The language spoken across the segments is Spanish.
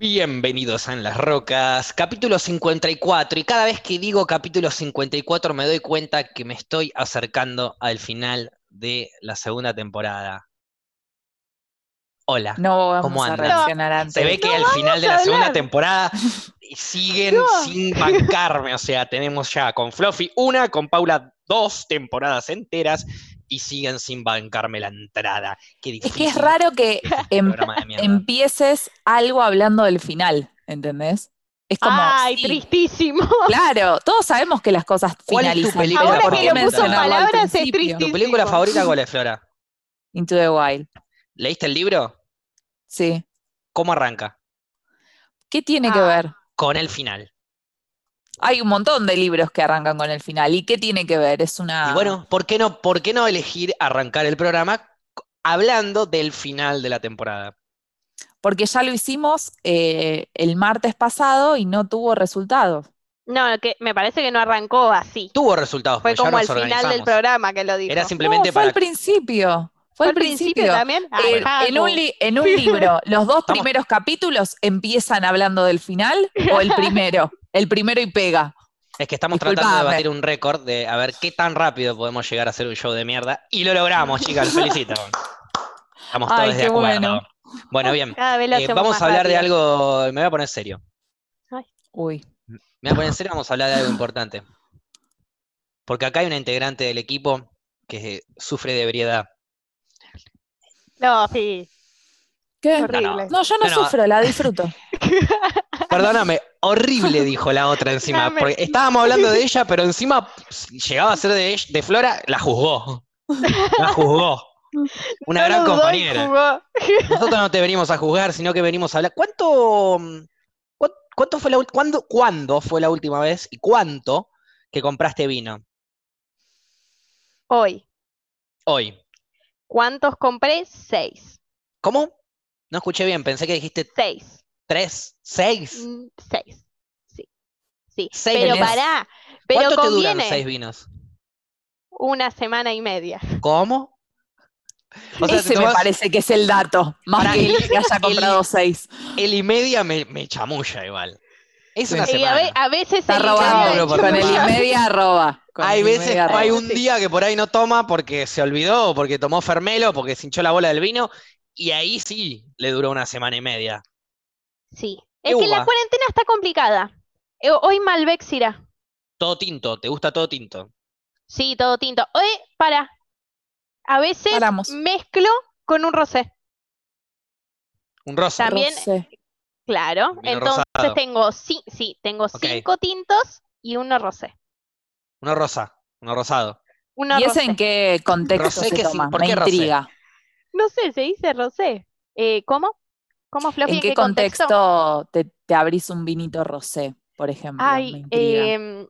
Bienvenidos a En las Rocas, capítulo 54. Y cada vez que digo capítulo 54 me doy cuenta que me estoy acercando al final de la segunda temporada. Hola. No vamos ¿Cómo a andan? reaccionar antes. Se ve que No al final de la segunda temporada siguen No. sin bancarme. O sea, tenemos ya con Fluffy una, con Paula dos temporadas enteras y siguen sin bancarme la entrada. Qué Es difícil. que es raro que em- de mierda. empieces algo hablando del final, ¿entendés? Es como, Ay, sí, tristísimo. claro, todos sabemos que las cosas ¿Cuál es tu finalizan. película Ahora ¿por que lo puso palabras es. ¿Tu película favorita cuál es, Flora? Into the Wild, ¿Leíste el libro? sí. ¿Cómo arranca? ¿Qué tiene que Ah. ver? Con el final. Hay un montón de libros que arrancan con el final. ¿Y qué tiene que ver? Es una... Y bueno, ¿por qué no, por qué no elegir arrancar el programa hablando del final de la temporada? Porque ya lo hicimos eh, el martes pasado y no tuvo resultados. No, que me parece que no arrancó así. Tuvo resultados, Fue como nos el final del programa que lo dijo. Era simplemente no, fue para... al principio. Fue al principio. también? Eh, Ajá, en, un en un libro, ¿los dos Estamos- primeros capítulos empiezan hablando del final o el primero? El primero y pega. Es que estamos tratando de batir un récord de a ver qué tan rápido podemos llegar a hacer un show de mierda. Y lo logramos, chicas, felicito. Estamos todos Ay, de acuerdo. bueno. Bueno, bien. Cada vez lo Eh, vamos más a hablar de algo... Me voy a poner serio. Uy, Me voy a poner en serio, vamos a hablar de algo importante. Porque acá hay una integrante del equipo que sufre de ebriedad. No, sí. ¿Qué? Horrible. No, yo no, No, no. sufro, la disfruto. Perdóname, horrible dijo la otra encima. Porque estábamos hablando de ella, pero encima llegaba a ser de, ella- de Flora, la juzgó. La juzgó. Una No gran compañera. Nosotros no te venimos a juzgar, sino que venimos a hablar. ¿Cuánto, mm, cuán- cuánto fue la cuándo, cuándo fue la última vez y cuánto que compraste vino? Hoy. Hoy. ¿Cuántos compré? Seis. ¿Cómo? No escuché bien, pensé que dijiste Seis. tres, seis. Mm, Seis. Sí. Sí. Seis pero pará. Pero ¿Cuánto te duran seis vinos? una semana y media. ¿Cómo? O sea, Ese me parece que es el dato, más Pará, que el- que haya el- comprado seis. el y media me, me chamulla igual. Es una Y a, semana. ve- a veces Está el robando, medio bro, de con el y media arroba. con Hay el y veces, media arroba. hay un día que por ahí no toma porque se olvidó, o porque tomó fermelo, porque se hinchó la bola del vino, y ahí sí le duró una semana y media. Sí. ¿Qué Es que la cuarentena está complicada. Eh, Hoy Malbec Syrah. Todo tinto, ¿te gusta todo tinto? Sí, todo tinto. Hoy, para. A veces Paramos. mezclo con un rosé. Un rosa. También- Rosé. Claro. Vino Entonces rosado. tengo, sí, sí, tengo cinco tintos y uno rosé. Uno rosa, uno rosado. Uno ¿Y ese rosé. en qué contexto Rosé, se ¿qué sí? toma? ¿Por Me qué rosé? No sé, se dice rosé. Eh, ¿Cómo? ¿Cómo, Fluffy? ¿En qué contexto te, te abrís un vinito rosé, por ejemplo? Ay, em,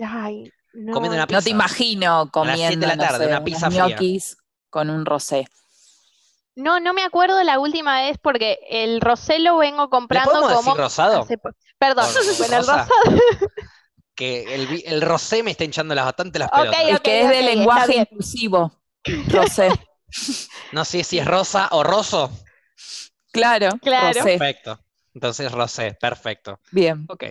ay, no. Comiendo una No pizza. te imagino comiendo siete de la no tarde, sé, una pizza ñoquis con un rosé. No, no me acuerdo la última vez porque el rosé lo vengo ¿Le comprando podemos como. decir rosado? hace Perdón, con el rosa. rosado. Que el, rosé me está hinchando las, bastante las pelotas. Es ok, que es de lenguaje inclusivo. Rosé. No sé si es rosa o roso. Claro, Claro. rosé. Perfecto. Entonces rosé, perfecto. Bien. Ok.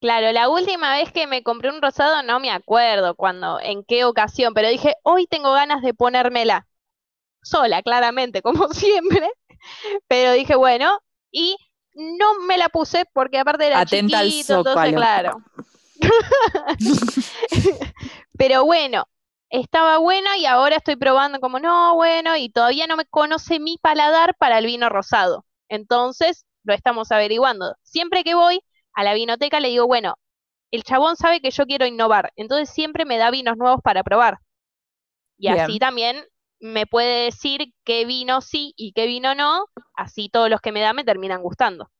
Claro, la última vez que me compré un rosado no me acuerdo cuándo, en qué ocasión, pero dije, hoy tengo ganas de ponérmela. Sola, claramente, como siempre. Pero dije, bueno, y no me la puse porque aparte era Atenta al chiquito, entonces zócalo. claro. Pero bueno, estaba buena y ahora estoy probando como, no, bueno, y todavía no me conoce mi paladar para el vino rosado. Entonces, lo estamos averiguando. Siempre que voy a la vinoteca le digo, bueno, el chabón sabe que yo quiero innovar, entonces siempre me da vinos nuevos para probar. Y Bien. así también me puede decir qué vino sí y qué vino no, así todos los que me da me terminan gustando.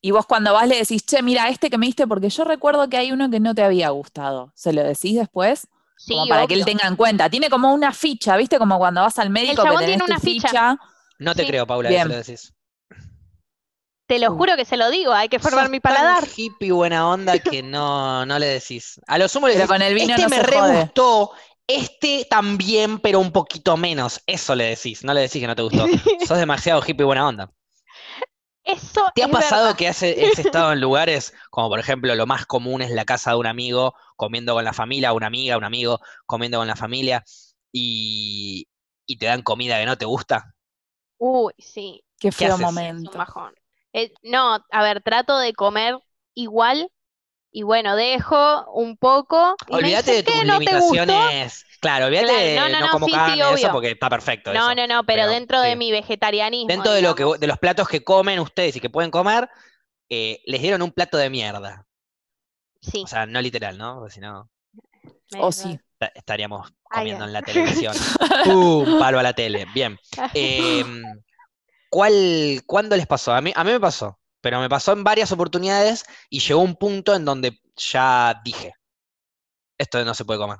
Y vos cuando vas le decís, che, mira, este que me diste, porque yo recuerdo que hay uno que no te había gustado. ¿Se lo decís después? Sí, como para que él tenga en cuenta. Tiene como una ficha, ¿viste? Como cuando vas al médico que chabón tenés tiene tu una ficha. No te Sí. creo, Paula, Bien. eso lo decís. Te lo juro que se lo digo, hay que formar Sos mi tan paladar. hippie buena onda que no, no le decís. A lo sumo le Pero decís, con el vino este no me re jode. gustó, este también, pero un poquito menos. Eso le decís, no le decís que no te gustó. Sos demasiado hippie buena onda. Eso ¿Te ha es pasado verdad. que has, has estado en lugares como por ejemplo lo más común es la casa de un amigo, comiendo con la familia, una amiga, un amigo, comiendo con la familia y, y te dan comida que no te gusta? Uy, sí. Qué feo haces? Es un momento. bajón. Eh, no, a ver, trato de comer igual y bueno, dejo un poco Olvídate de tus limitaciones. Claro, olvídate Claro, de no, no, no, no, como sí, eso obvio. porque está perfecto No, eso. no, no, pero Pero, dentro de mi vegetarianismo, Dentro de lo que de los platos que comen ustedes y que pueden comer, eh, les dieron un plato de mierda. Sí, O sea, no literal, ¿no? Porque si no, me- O sí. esta- estaríamos comiendo ay. en la televisión. ¡Pum! Palo a la tele. Bien. Em, ¿cuál, ¿Cuándo les pasó? A mí, a mí me pasó, pero me pasó en varias oportunidades y llegó un punto en donde ya dije, esto no se puede comer.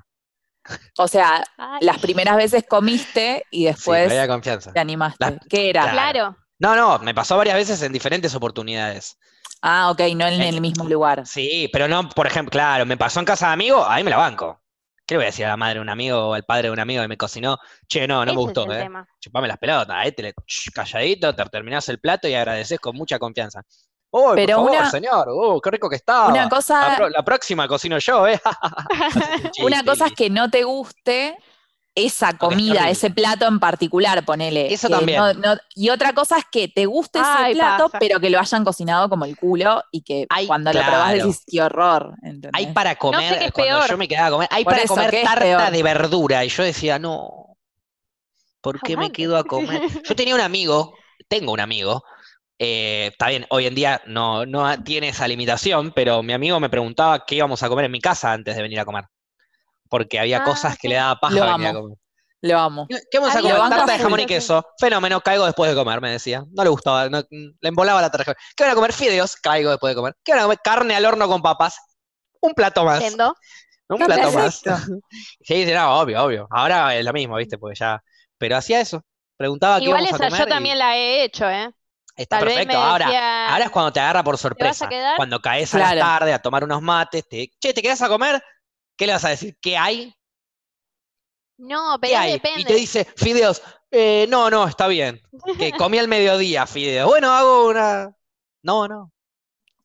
O sea, Ay, las primeras veces comiste y después me había confianza. te animaste. ¿Qué era? Claro. No, no, me pasó varias veces en diferentes oportunidades. Ah, ok, no en Eh, el mismo lugar. Sí, pero no, por ejemplo, claro, me pasó en casa de amigo, ahí me la banco. ¿Qué le voy a decir a la madre de un amigo o al padre de un amigo que me cocinó? Che, no, no ese me gustó, es el ¿eh? tema. Chupame las pelotas, ahí te le, calladito, te terminás el plato y agradeces con mucha confianza. Uy, Pero por favor, una- señor, uh, qué rico que estaba. Una La, cosa, pro- la próxima cocino yo, ¿eh? Una cosa es que no te guste esa comida, ese plato en particular, ponele. Eso también. no- no- y otra cosa es que te guste ese plato, pasa. pero que lo hayan cocinado como el culo y que Ay, cuando lo probás claro. decís, qué horror. ¿entendés? Hay para comer, qué es cuando peor. yo me quedaba a comer, hay Por para eso, comer ¿qué tarta de verdura. Y yo decía, no, ¿por qué me quedo a comer? Yo tenía un amigo, tengo un amigo, eh, está bien, hoy en día no, no tiene esa limitación, pero mi amigo me preguntaba qué íbamos a comer en mi casa antes de venir a comer. Porque había Ah, cosas que le daba paja Lo venir a amo. comer. Lo amo. ¿Qué qué vamos a comer? Tarta de jamón y queso. Fenómeno, caigo después de comer, me decía. No le gustaba, no- le embolaba la tarta. ¿Qué van a comer? Fideos, caigo después de comer. ¿Qué van a comer? Carne al horno con papas. Un plato más. Yendo. Un Qué plato más. Sí, sí, no, obvio, obvio. Ahora es lo mismo, ¿viste? Porque ya. Pero hacía eso. Preguntaba qué Igual íbamos a esa comer. yo también la he hecho, ¿eh? Está Tal perfecto. Ahora, decía, ahora es cuando te agarra por vas a sorpresa. Cuando caes a la tarde a tomar unos mates, te, che, ¿te quedas a comer? ¿Qué le vas a decir? ¿Qué hay? No, ¿Qué pero hay? depende. Y te dice, fideos, eh, no, no, está bien. Que comí al mediodía fideos. Bueno, hago una. No, no.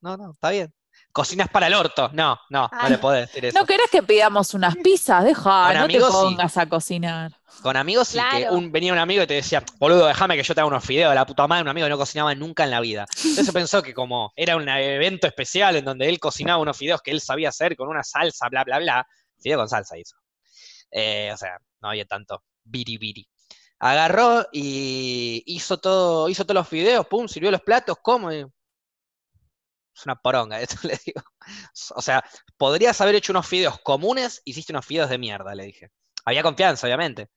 No, no, está bien. Cocinas para el orto. No, no, no le podés decir eso. ¿No querés que pidamos unas pizzas? Deja, Con no te amigos, sí. pongas a cocinar. Con amigos sí, que Claro. un, venía un amigo y te decía, boludo, déjame que yo te haga unos fideos de la puta madre, un amigo que no cocinaba nunca en la vida. Entonces pensó que como era un evento especial en donde él cocinaba unos fideos que él sabía hacer con una salsa, bla, bla, bla, fideo con salsa hizo. Eh, o sea, no había tanto biribiri. Agarró y hizo todo, hizo todos los fideos, pum, sirvió los platos, ¿cómo? Es una poronga, esto le digo. O sea, podrías haber hecho unos fideos comunes, hiciste unos fideos de mierda, le dije. Había confianza, obviamente.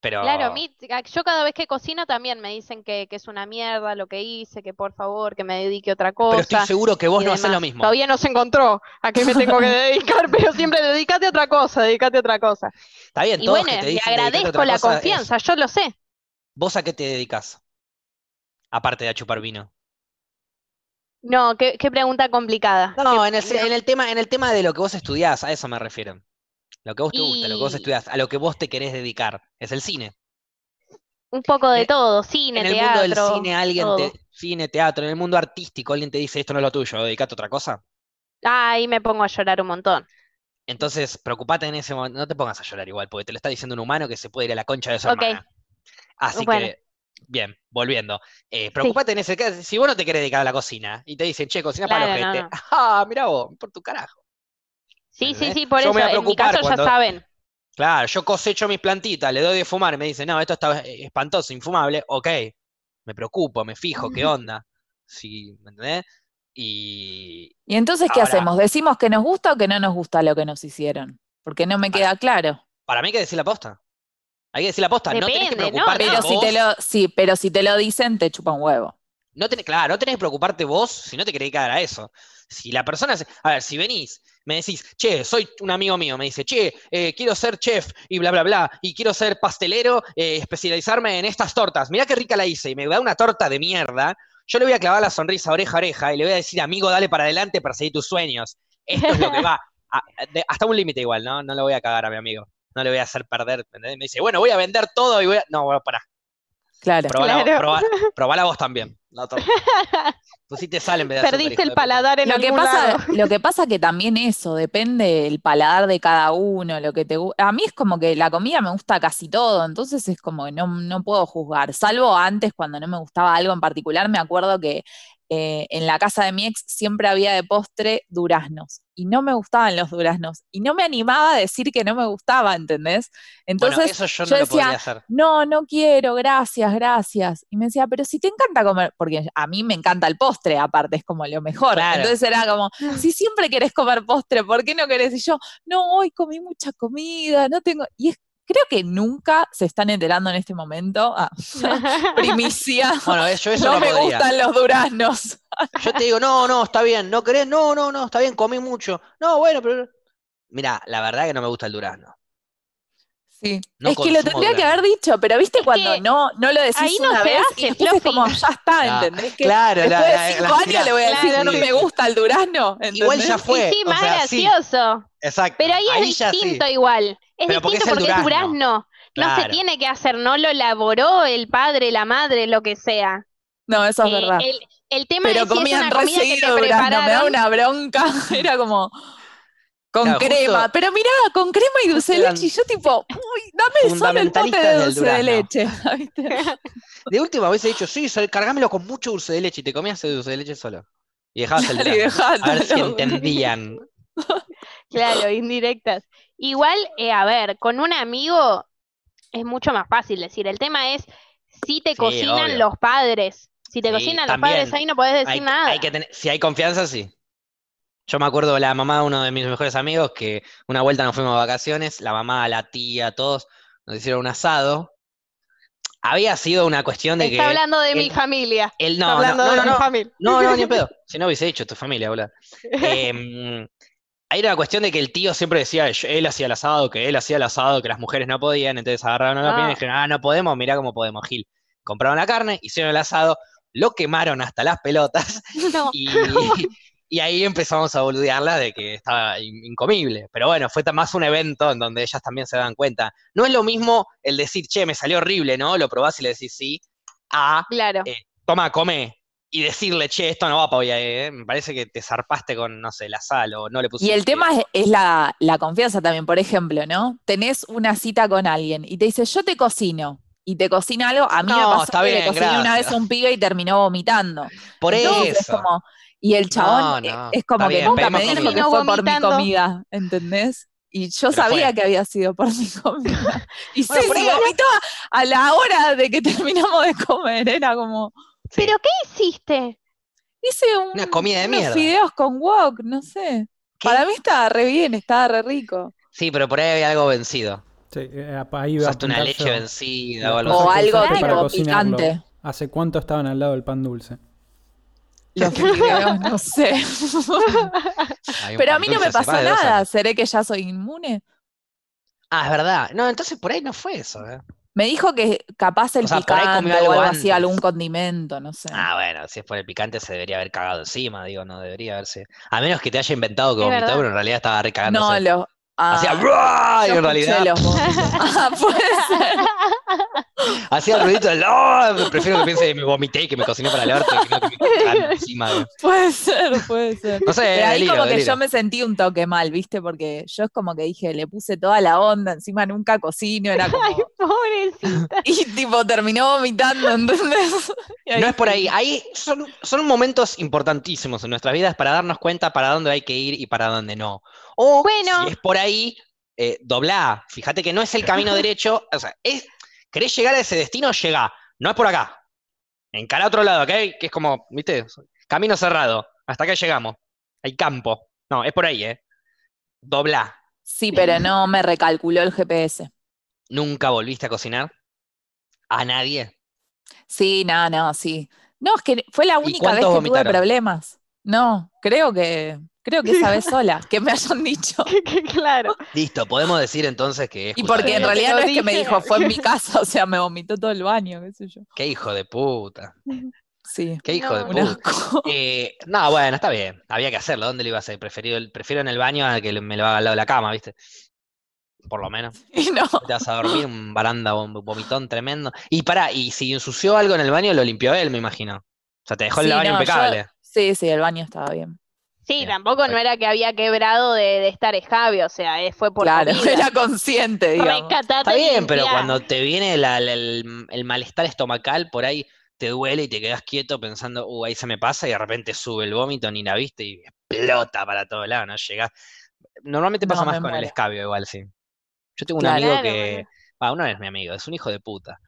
Pero Claro, a mí, yo cada vez que cocino también me dicen que, que es una mierda lo que hice, que por favor, que me dedique a otra pero estoy cosa. seguro que vos no haces lo demás. mismo. Todavía no se encontró a qué me tengo que dedicar, pero siempre dedícate a otra cosa, dedícate a otra cosa. Está bien, Y todos bueno, que te le dicen agradezco la cosa es- confianza, yo lo sé. ¿Vos a qué te dedicas? Aparte de a chupar vino. No, qué, qué pregunta complicada. No, en el, en el tema, en el tema de lo que vos estudiás, a eso me refiero. Lo que vos te gusta, lo que vos estudiás, a lo que vos te querés dedicar, es el cine. Un poco de en- todo, cine, en el mundo del teatro, cine, alguien todo. te, cine, teatro, en el mundo artístico, alguien te dice esto no es lo tuyo, dedicate a otra cosa. Ahí me pongo a llorar un montón. Entonces, preocupate en ese momento, no te pongas a llorar igual, porque te lo está diciendo un humano que se puede ir a la concha de su Ok. hermana. Así Bueno. que, bien, volviendo. Eh, preocupate en ese caso, si vos no te querés dedicar a la cocina y te dicen, che, cocina para los no, gente, no. ah, mirá vos, por tu carajo. Sí, sí, ¿Entendés? sí, por Yo eso, en mi caso cuando- ya saben. Claro, yo cosecho mis plantitas, le doy de fumar y me dicen, no, esto está eh, espantoso, infumable, ok, me preocupo, me fijo, ¿qué onda? Sí, ¿me entendés? Y ¿Y entonces qué Ahora- hacemos? ¿Decimos que nos gusta o que no nos gusta lo que nos hicieron? Porque no me Para- queda claro. para mí hay que decir la posta. Hay que decir la posta, no tenés que preocuparte Pero si te lo, sí, pero si te lo dicen, te chupa un huevo. No tenés, claro, no tenés que preocuparte vos si no te querés dedicar a eso. Si la persona, se- a ver, si venís, me decís, che, soy un amigo mío, me dice, che, eh, quiero ser chef y bla, bla, bla, y quiero ser pastelero, eh, especializarme en estas tortas. Mirá qué rica la hice, y me da una torta de mierda. Yo le voy a clavar la sonrisa oreja a oreja y le voy a decir, amigo, dale para adelante, perseguí tus sueños. Esto es lo que va. A- de- hasta un límite igual, ¿no? No le voy a cagar a mi amigo. No le voy a hacer perder. ¿entendés? Me dice, bueno, voy a vender todo y voy a. No, bueno, pará. Claro. Probala, Claro. probá- probala vos también. No, to- pues sí te sale en vez de azúcar, Perdiste hijo el paladar en Lo que, pasa, lado. lo que pasa que también eso, depende del paladar de cada uno, lo que te A mí es como que la comida me gusta casi todo, entonces es como que no, no puedo juzgar. Salvo antes, cuando no me gustaba algo en particular, me acuerdo que eh, en la casa de mi ex siempre había de postre duraznos, y no me gustaban los duraznos, y no me animaba a decir que no me gustaba, ¿entendés? Bueno, Entonces, eso yo no yo lo decía, podría hacer. no, no quiero, gracias, gracias. Y me decía, pero si te encanta comer, porque a mí me encanta el postre, aparte, es como lo mejor. Claro. Entonces era como, si siempre querés comer postre, ¿por qué no querés? Y yo, no, hoy comí mucha comida, no tengo. Y es, creo que nunca se están enterando en este momento. Ah, primicia. Bueno, yo eso no no, me podría. gustan los duraznos. Yo te digo, no, no, está bien, ¿no querés? No, no, no, está bien, comí mucho. No, bueno, pero. Mira, la verdad que no me gusta el durazno. Sí. No es que lo tendría que haber dicho, pero viste Es cuando no, no lo decís ahí no una vez hace, y después es como, ya está, Ah, ¿entendés? Que claro, la- después la- de cinco la- años mira, le voy a decir, no sí. me gusta el durazno, Igual ya ¿entendés? fue. y sí, o más sea, gracioso. exacto. Pero ahí es sí. distinto igual. Es Pero porque distinto es porque es durazno. durazno. No se tiene que hacer, no lo elaboró el padre, la madre, lo que sea. No, eso es Eh, verdad. el, el tema Pero es si es comían una re comida que te seguido durazno, me da una bronca. Era como con Claro, crema. justo- Pero mirá, con crema y dulce de leche. Y yo tipo, uy, dame solo el pote de dulce de leche. De última vez he dicho, sí, sol- cargámelo con mucho dulce de leche y te comías el dulce de leche solo. Y dejabas el durazno. A ver si entendían. Claro, indirectas. Igual, eh, a ver, con un amigo es mucho más fácil decir. El tema es si te Sí, cocinan obvio. los padres. Si te Sí, cocinan los padres, ahí no podés decir Hay, nada. hay que tener, si hay confianza, sí. Yo me acuerdo de la mamá de uno de mis mejores amigos que una vuelta nos fuimos de vacaciones, la mamá, la tía, todos nos hicieron un asado. Había sido una cuestión de Está que hablando de mi familia. él Está no, no, hablando no, de no, mi no, familia. no, no, ni pedo. Si no hubiese hecho tu familia, boludo. Em, ahí era la cuestión de que el tío siempre decía, "Yo- él hacía el asado, que él hacía el asado, que las mujeres no podían, entonces agarraron la opinión y Ah. dijeron, ah, no podemos, mirá cómo podemos, Gil. Compraron la carne, hicieron el asado, lo quemaron hasta las pelotas No. y, y ahí empezamos a boludearla de que estaba in- incomible. Pero bueno, fue más un evento en donde ellas también se dan cuenta. No es lo mismo el decir, che, me salió horrible, ¿no? Lo probás y le decís sí, a Claro. Eh, toma, come, y decirle, che, esto no va para hoy, eh, me parece que te zarpaste con, no sé, la sal o no le Y pusiste. el tema es, es la, la confianza también. Por ejemplo, ¿no? Tenés una cita con alguien y te dice, yo te cocino. Y te cocina algo. A mí me No, pasó está que le cociné una vez a un pibe y terminó vomitando. Por Entonces, eso. es como, y el chabón No, eh, no, es como que bien, nunca me dijo que fue por mi comida, ¿entendés? Y yo Pero sabía fue. que había sido por mi comida. Y Bueno, sí, ahí- vomitó a, la hora de que terminamos de comer. Era como. ¿Pero qué hiciste? hice un, Una comida de unos mierda. fideos con wok, no sé. ¿Qué? Para mí estaba re bien, estaba re rico. Sí, pero por ahí había algo vencido. Sí, eh, ahí iba a Usaste una leche yo. vencida o algo O algo picante. ¿Hace cuánto estaban al lado del pan dulce? Los fideos, no sé. Pero a mí no me pasó nada. ¿Seré que ya soy inmune? Ah, es verdad. No, entonces por ahí no fue eso, ¿eh? Me dijo que capaz el O sea, picante comió o algo así, algún condimento, no sé. Ah, bueno, si es por el picante se debería haber cagado encima, digo, no debería haberse. A menos que te haya inventado que vomitó, pero en realidad estaba no, recagándose. lo. Hacía ah, "Ruah", y yo en realidad los vómitos. Ah, puede ser. Hacía el ruidito del "Oh", prefiero que piense que me vomité y que me cociné para el orto que no que me encima. güey. Puede ser, puede ser. No sé, Pero ahí como que yo me sentí un toque mal, ¿viste? Porque yo es como que dije, le puse toda la onda, encima nunca cocino, era como... Ay, pobrecita. Y tipo terminó vomitando, ¿entendés? Ahí No es por ahí. Ahí son, son momentos importantísimos en nuestras vidas para darnos cuenta para dónde hay que ir y para dónde no. O Bueno. si es por ahí, eh, doblá. Fíjate que no es el camino derecho. O sea, es, querés llegar a ese destino, llegá. No es por acá. Encará a otro lado, ¿ok? Que es como, ¿viste? Camino cerrado. Hasta acá llegamos. Hay campo. No, es por ahí, ¿eh? Doblá. Sí, pero no me recalculó el GPS. ¿Nunca volviste a cocinar? ¿A nadie? Sí, no, no, sí. No, es que fue la única vez que tuve problemas. No, creo que, creo que esa vez sola, que me hayan dicho. claro. Listo, podemos decir entonces que es Y porque en realidad lo no es que me dijo, fue en mi casa, o sea, me vomitó todo el baño, qué sé yo. Qué hijo de puta. Sí, Qué hijo de No. puta. Eh, no, bueno, está bien. Había que hacerlo. ¿Dónde lo iba a hacer? Prefiero, prefiero en el baño a que me lo haga al lado de la cama, ¿viste? por lo menos. Y no. Te vas a dormir, un baranda, un vomitón tremendo. Y pará, y si ensució algo en el baño, lo limpió él, me imagino. O sea, te dejó el Sí, baño no, yo- impecable. Sí, sí, el baño estaba bien. Sí, Bien, tampoco no perfecto. era que había quebrado de, de estar escabio, o sea, eh, fue por claro, comida. era consciente, digamos. Rescatate Está bien, pero cuando te viene la- la- el, el malestar estomacal, por ahí te duele y te quedas quieto pensando, uh, ahí se me pasa, y de repente sube el vómito, ni la viste, y explota para todos lados, ¿no? Llega. Normalmente pasa No, más con el escabio, igual, sí. Yo tengo un Claro. amigo que. boludo. Ah, uno es mi amigo, es un hijo de puta.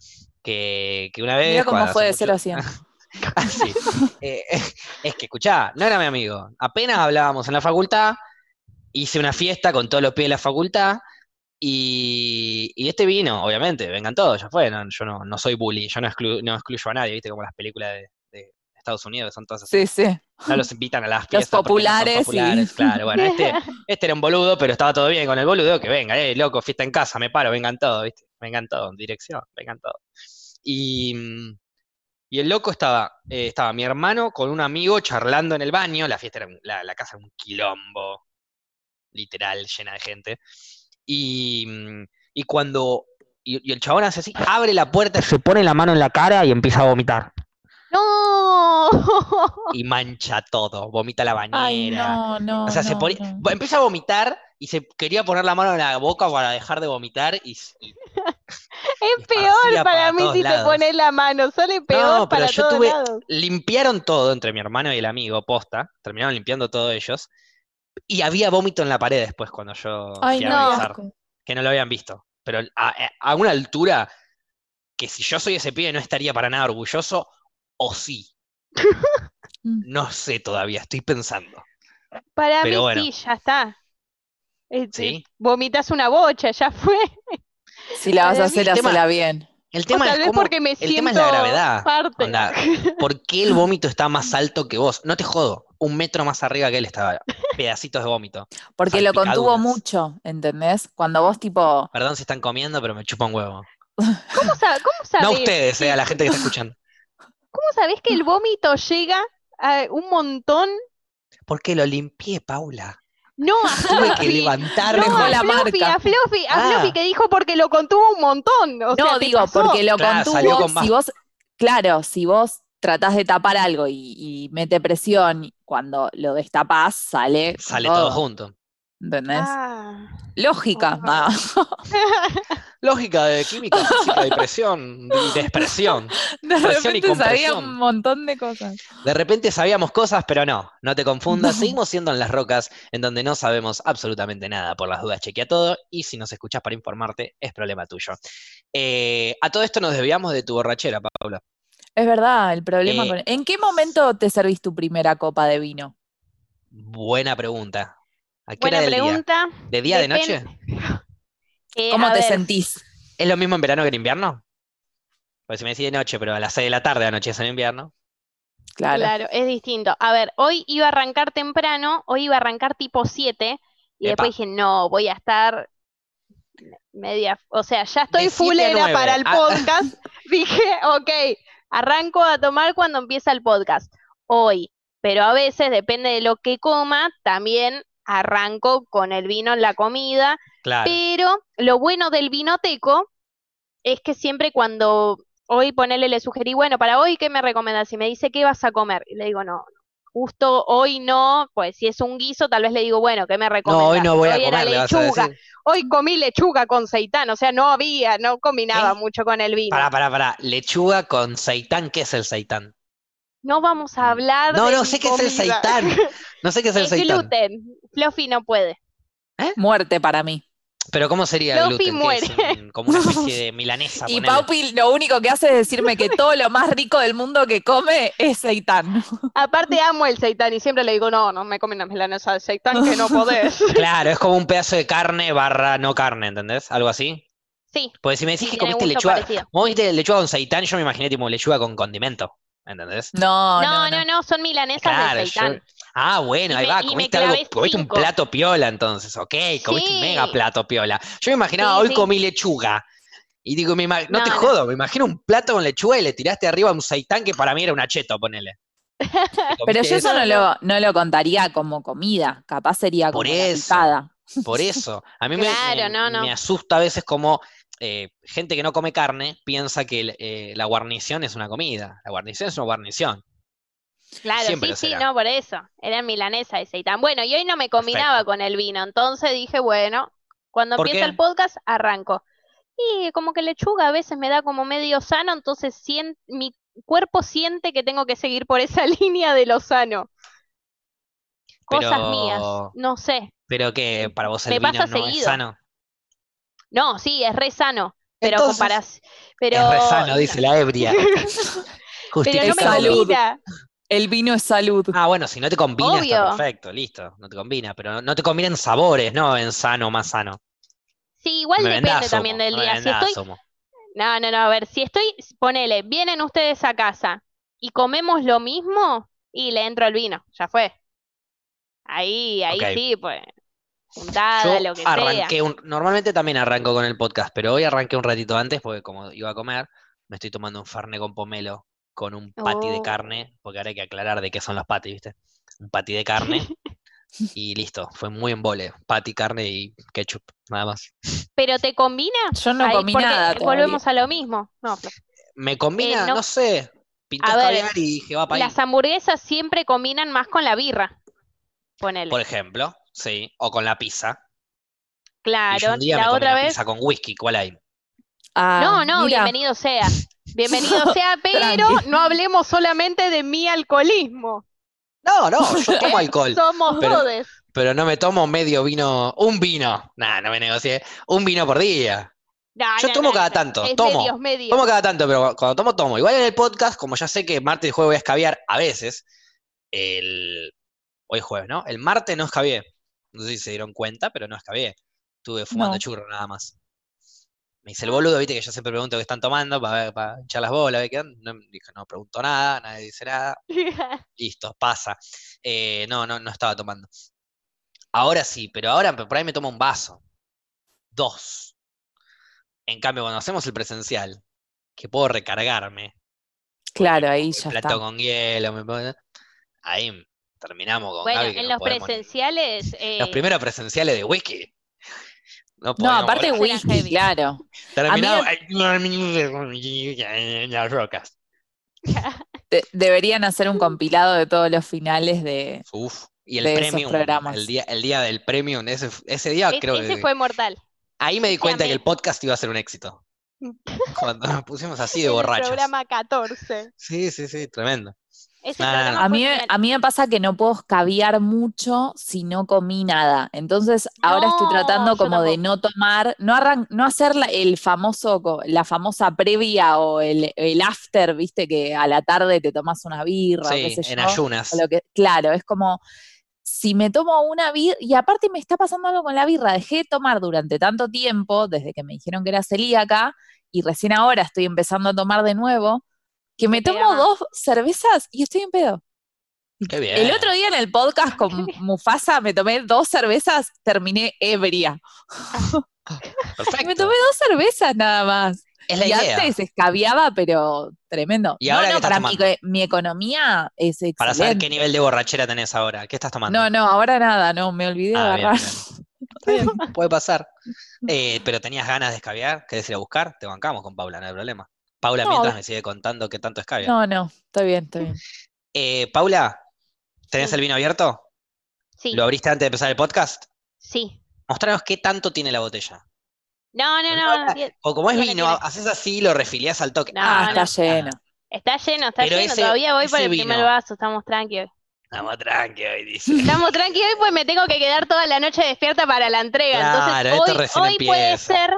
Que, que una vez. Mira cómo fue de hace 0 a mucho- 100. Eh, es que, escuchá, no era mi amigo. Apenas hablábamos en la facultad, hice una fiesta con todos los pies de la facultad, y, y este vino, obviamente, vengan todos, ya fue. no- yo no, no soy bully, yo no, exclu- no excluyo a nadie, ¿viste? Como las películas de, de Estados Unidos, son todas así. Sí, sí. No los invitan a las Los fiestas son populares, sí. populares, claro. Bueno, este, este era un boludo, pero estaba todo bien con el boludo, que venga, eh, loco, fiesta en casa, me paro, vengan todos, ¿viste? Vengan todos, dirección, vengan todos. Y, mm, y el loco estaba, eh, estaba mi hermano con un amigo charlando en el baño, la fiesta era, un- la, la casa era un quilombo, literal, llena de gente. Y, y cuando, y, y el chabón hace así, abre la puerta, se pone la mano en la cara y empieza a vomitar. ¡No! Y mancha todo, vomita la bañera. Ay, no, no. O sea, se pone- no. empieza a vomitar y se quería poner la mano en la boca para dejar de vomitar y, Es peor para para mí si te pones la mano, sale peor No, pero para yo todos tuve- lados. limpiaron todo entre mi hermano y el amigo, posta, terminaron limpiando todos ellos y había vómito en la pared después cuando yo Ay, fui a revisar, que no lo habían visto, pero a, a una altura que si yo soy ese pibe no estaría para nada orgulloso, o sí, no sé todavía, estoy pensando. Para pero mí bueno. sí, ya está. Eh, ¿Sí? Vomitas una bocha, ya fue. Si la vas a mí hacer, el tema- hacela bien. El O tema tal es vez cómo, porque me el siento tema es la gravedad. parte. Onda, ¿por qué el vómito está más alto que vos? No te jodo, un metro más arriba que él estaba, pedacitos de vómito. Porque lo contuvo mucho, ¿entendés? Cuando vos, tipo. Perdón si están comiendo, pero me chupa un huevo. ¿Cómo, sa- cómo No sabés? ustedes, eh, a la gente que está escuchando. ¿Cómo sabés que el vómito llega a un montón? Porque lo limpié, Paula. No, a Tuve que levantarme. No, Dejó a la Fluffy, marca. a Fluffy, a Ah. Fluffy que dijo porque lo contuvo un montón. O sea, no, te digo, pasó. porque lo Claro, salió contuvo. con más- Si vos, claro, si vos tratás de tapar algo y, y mete presión, cuando lo destapás, sale. Sale todo junto. ¿Entendés? Ah. Lógica. Ah. Lógica de química, física y presión y de expresión. De Presión y repente sabía un montón de cosas. De repente sabíamos cosas, pero no, no te confundas. Seguimos siendo en las rocas, en donde no sabemos absolutamente nada. Por las dudas, chequea todo. Y si nos escuchas para informarte, es problema tuyo. Eh, a todo esto nos desviamos de tu borrachera, Paula. Es verdad, el problema Eh, con. ¿En qué momento te servís tu primera copa de vino? Buena pregunta. ¿A qué Buena hora del día? pregunta. ¿De día, de noche? Eh, ¿Cómo te ver, sentís? ¿Es lo mismo en verano que en invierno? Pues si me decís de noche, pero a las 6 de la tarde anochece en invierno. Claro. Claro, es distinto. A ver, hoy iba a arrancar temprano, hoy iba a arrancar tipo 7 y Epa. después dije, no, voy a estar media, o sea, ya estoy fulera para el Ah. podcast. Dije, ok, arranco a tomar cuando empieza el podcast. Hoy, pero a veces, depende de lo que coma, también arranco con el vino en la comida. Claro. Pero lo bueno del vinoteco es que siempre cuando hoy ponele le sugerí, bueno, para hoy, ¿qué me recomendás? Y me dice, ¿qué vas a comer? Y le digo, no, justo hoy no, pues si es un guiso, tal vez le digo, bueno, ¿qué me recomendás? No, hoy no voy a Hoy comer, lechuga. Hoy comí lechuga con seitán, o sea, no había, no combinaba ¿Qué? mucho con el vino. Pará, pará, pará. Lechuga con seitán. ¿Qué es el seitán? No vamos a hablar No, de no sé qué es el seitán. No sé qué es el El seitán. gluten. Fluffy no puede. Muerte para mí. Pero ¿cómo sería el Fluffy gluten? Muere. Un- como una especie de milanesa, Y ponele. Paupi lo único que hace es decirme que todo lo más rico del mundo que come es seitán. Aparte amo el seitán y siempre le digo, no, no me comen las milanesas de seitán que no podés. Claro, es como un pedazo de carne barra no carne, ¿entendés? Algo así. Sí, Porque si me decís sí, que comiste lechuga, viste lechuga con seitán, yo me imaginé tipo lechuga con condimento, ¿entendés? No, No, no, no, son milanesas Claro, de yo- seitán. Ah, bueno, Y ahí me- va, comiste algo, comiste un plato piola entonces, ok, comiste un mega plato piola. Yo me imaginaba, Sí, hoy sí. comí lechuga. Y digo, me no, No, te no. jodo, me imagino un plato con lechuga y le tiraste arriba un seitán que para mí era un acheto, ponele. Pero yo eso no lo, no lo contaría como comida. Capaz sería Por como la eso. picada. Por eso, a mí me- Claro, me, no, no. me asusta a veces como eh, gente que no come carne piensa que eh, la guarnición es una comida. La guarnición es una guarnición. Claro, Siempre sí, sí, no, por eso. Era milanesa ese y tan bueno. Y hoy no me combinaba Perfecto. con el vino, entonces dije, bueno, cuando ¿Por empiece qué? el podcast, arranco. Y como que lechuga a veces me da como medio sano, entonces sien- mi cuerpo siente que tengo que seguir por esa línea de lo sano. Cosas mías, no sé. pero que para vos el Me vino no es sano. No, sí, es re sano, pero Entonces, pero Es re sano, dice la ebria. pero no me Justifica. Salud. combina. El vino es salud. Ah, bueno, si no te combina está Obvio. perfecto, listo, no te combina, pero no, no te combina en sabores, no en sano, más sano. Sí, igual me depende vendás también del me día. Si estoy. No, no, no, a ver, si estoy, ponele, vienen ustedes a casa y comemos lo mismo y le entro el vino, ya fue. Ahí, ahí sí, pues, juntada, Yo lo que sea. arranqué un, normalmente también arranco con el podcast, pero hoy arranqué un ratito antes porque como iba a comer, me estoy tomando un farne con pomelo con un patty de Oh. carne, porque ahora hay que aclarar de qué son los patties, ¿viste? Un patty de carne y listo, fue muy en vole, patty, carne y ketchup, nada más. Pero ¿te combina? Yo no Ahí, comí nada volvemos a lo mismo. No. Me combina, no- no sé, pintó A ver, caviar y dije, va para ahí. las hamburguesas siempre combinan más con la birra. Ponele. Por ejemplo, sí, o con la pizza. Y yo Claro, un día me la comí otra una vez. pizza con whisky, ¿cuál hay? Ah, No, no, mira, bienvenido sea. Bienvenido sea, pero no hablemos solamente de mi alcoholismo. No, no, yo tomo alcohol. Somos pero- todes. pero no me tomo medio vino, un vino, nada, no me negocié, un vino por día. No, Yo no, tomo no, cada tanto, es tomo, medios, medios. Tomo cada tanto, pero cuando tomo, tomo. Igual en el podcast, como ya sé que martes y jueves voy a escabiar a veces, el... hoy es jueves, ¿no? El martes no escabié. No sé si se dieron cuenta, pero no escabié. Estuve fumando No. churro nada más. Me hice el boludo, viste que yo siempre pregunto qué están tomando para, ver- para echar las bolas. No, dije, no pregunto nada, nadie dice nada. Listo, pasa. Eh, no, no, no estaba tomando. Ahora sí, pero ahora por ahí me tomo un vaso. Dos. En cambio, cuando hacemos el presencial, que puedo recargarme, claro, ahí ya plato está. con hielo, me pongo- ahí terminamos con Bueno, Gaby, que en los podemos presenciales. Los eh, primeros presenciales de whisky. No, No, podíamos aparte. Eran whisky, heavy. claro. En las rocas. De- deberían hacer un compilado de todos los finales de. Uf. Y el de esos premium, programas. el día, el día del premium, ese, ese día es- creo ese que fue mortal. ahí me di cuenta que el podcast iba a ser un éxito. Cuando nos pusimos así de el borrachos. programa 14. Sí, sí, sí, tremendo. Ese A mí, me- genial. a mí me pasa que no puedo escabiar mucho si no comí nada. Entonces, ahora estoy tratando como de no tomar, no, arran- no hacer la, el famoso, la famosa previa o el, el after, viste, que a la tarde te tomas una birra o qué Sí, sé en yo. ayunas. o lo que- claro, es como si me tomo una birra, y aparte me está pasando algo con la birra, dejé de tomar durante tanto tiempo, desde que me dijeron que era celíaca, y recién ahora estoy empezando a tomar de nuevo, que me tomo dos cervezas y estoy en pedo. Qué bien. El otro día en el podcast con Mufasa me tomé dos cervezas, terminé ebria. Perfecto. me tomé dos cervezas nada más. Es la y idea. antes escabiaba, pero tremendo. ¿Y ahora no, no, para mi, economía es excelente. Para saber qué nivel de borrachera tenés ahora. ¿Qué estás tomando? No, no, ahora nada, no, me olvidé de Ah, agarrar. bien. Está bien, puede pasar. Eh, pero tenías ganas de escabiar, ¿querés ir a buscar? Te bancamos con Paula, no hay problema. Paula No. mientras me sigue contando qué tanto escabia. No, no, está bien, está bien. Eh, Paula, ¿tenés Sí. el vino abierto? Sí, ¿Lo abriste antes de empezar el podcast? sí. Mostranos qué tanto tiene la botella. No, no, no. Bien. O como es vino, haces así y lo refiliás al toque. No, ah, no. está lleno. Está lleno, está Pero lleno. ese- Todavía voy por el primer vaso, estamos tranquilos. Estamos tranqui hoy, dice. Estamos tranquilos pues me tengo que quedar toda la noche despierta para la entrega. Claro, Entonces esto hoy, recién hoy puede ser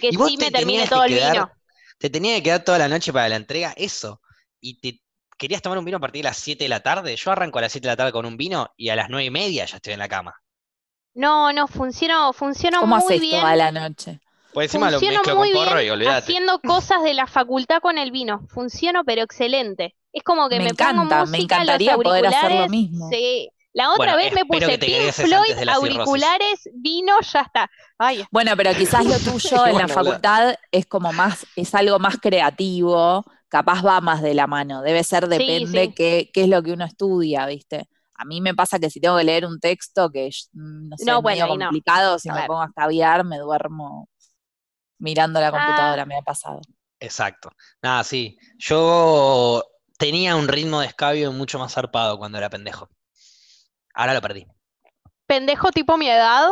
que sí te me termine todo que el vino. Te tenía que quedar toda la noche para la entrega, eso. Y te querías tomar un vino a partir de las 7 de la tarde. Yo arranco a las 7 de la tarde con un vino y a las 9 y media ya estoy en la cama. No, no, funcionó, funcionó ¿Cómo muy haces bien. toda la noche? Pues encima lo Funciono mezclo muy con porro bien y olvídate. haciendo cosas de la facultad con el vino. Funciono, pero excelente. Es como que Me me, pongo encanta, me los encantaría poder hacer lo mismo. sí. La otra Bueno, vez me puse Pink Floyd, cirrosis. auriculares, vino, ya está. Ay, Bueno, pero quizás lo tuyo en Bueno, la facultad es como más, es algo más creativo, capaz va más de la mano. Debe ser, depende sí. Qué, qué es lo que uno estudia, ¿viste? A mí me pasa que si tengo que leer un texto que es, mm, no sé, No, bueno, medio ahí no. complicado, si me pongo a escabiar, me duermo mirando la Ah. computadora, me ha pasado. Exacto. Nada, sí. Yo tenía un ritmo de escabio mucho más zarpado cuando era pendejo. Ahora lo perdí. Pendejo tipo mi edad.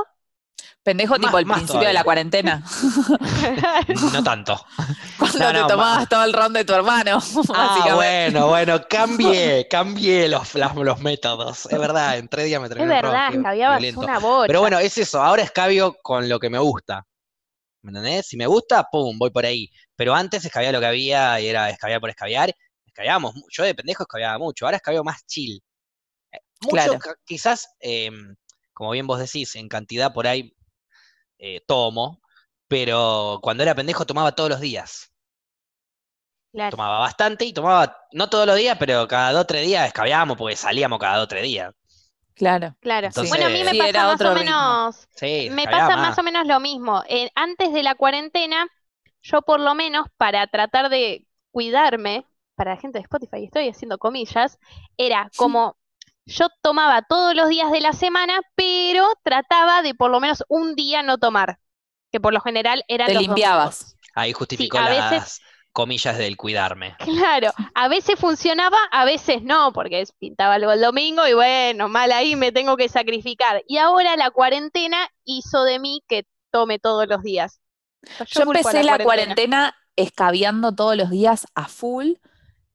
Pendejo Más- tipo el más principio de la cuarentena, No tanto. cuando No, te no, tomabas ma- todo el ron de tu hermano, Ah, bueno, bueno, cambié, cambié los, los métodos. Es verdad, en tres días me Es terminé el ron, verdad, escabiabas una bocha. Pero bueno, es eso, ahora escabio con lo que me gusta. ¿Me entendés? Si me gusta, pum, voy por ahí. Pero antes escabía lo que había y era escabiar por escabiar. Escabiábamos, yo de pendejo escabiaba mucho, ahora escabio más chill. Mucho, Claro. quizás, em, como bien vos decís, en cantidad por ahí eh, tomo, pero cuando era pendejo tomaba todos los días. Claro. Tomaba bastante y tomaba, no todos los días, pero cada dos o tres días escabiábamos porque salíamos cada dos o tres días. Claro. Claro. Entonces- Bueno, a mí me Sí, pasa más o menos, Sí, me pasa más. más o menos lo mismo. Eh, antes de la cuarentena, yo por lo menos para tratar de cuidarme, para la gente de Spotify, estoy haciendo comillas, era como yo tomaba todos los días de la semana, pero trataba de por lo menos un día no tomar, que por lo general eran Te los limpiabas. domingos. Ahí justificó a las veces- comillas del cuidarme. Claro, a veces funcionaba, a veces no, porque pintaba algo el domingo y bueno, mal ahí me tengo que sacrificar. Y ahora la cuarentena hizo de mí que tome todos los días. Yo empecé la cuarentena escabeando todos los días a full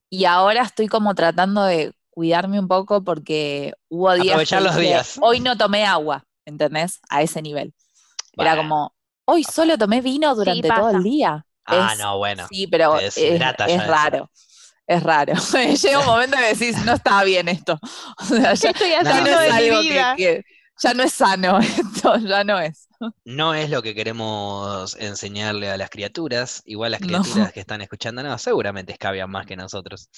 y ahora estoy como tratando de cuidarme un poco porque hubo días que Aprovechar los días. hoy no tomé agua, ¿entendés? A ese nivel. Era como, hoy solo tomé vino durante todo el día. Ah, Es- no, bueno. Sí, pero es, raro. Es raro. Llega un momento que decís, no está bien esto. O sea, ya, estoy ya no haciendo es de mi algo que- vida? que, ya no es sano esto, ya no es. No es lo que queremos enseñarle a las criaturas. Igual las No. criaturas que están escuchando, no, seguramente escabian más que nosotros.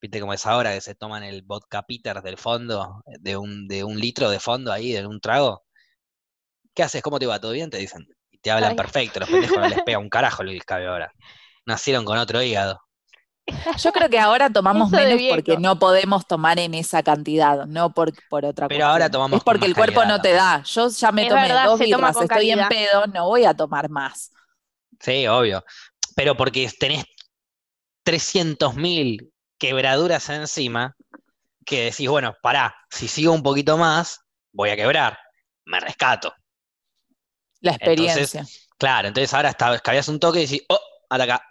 Viste cómo es ahora que se toman el vodka Peter del fondo, de un, de un litro de fondo ahí, de un trago. ¿Qué haces? ¿Cómo te va? ¿Todo bien? Te dicen. Y te hablan Ay. perfecto. Los pendejos no les pega un carajo el escabio ahora. Nacieron con otro hígado. Yo creo que ahora tomamos Eso menos porque no podemos tomar en esa cantidad, no por, por otra Pero ahora tomamos Es porque con el cuerpo calidad no te da. Yo ya me Es tomé verdad, dos toma birras, estoy en calidad. pedo, no voy a tomar más. Sí, obvio. Pero porque tenés 300.000 quebraduras encima, que decís, bueno, pará, si sigo un poquito más, voy a quebrar. Me rescato. La Entonces, experiencia. Claro, entonces ahora está, escabías un toque y decís, oh, hasta acá,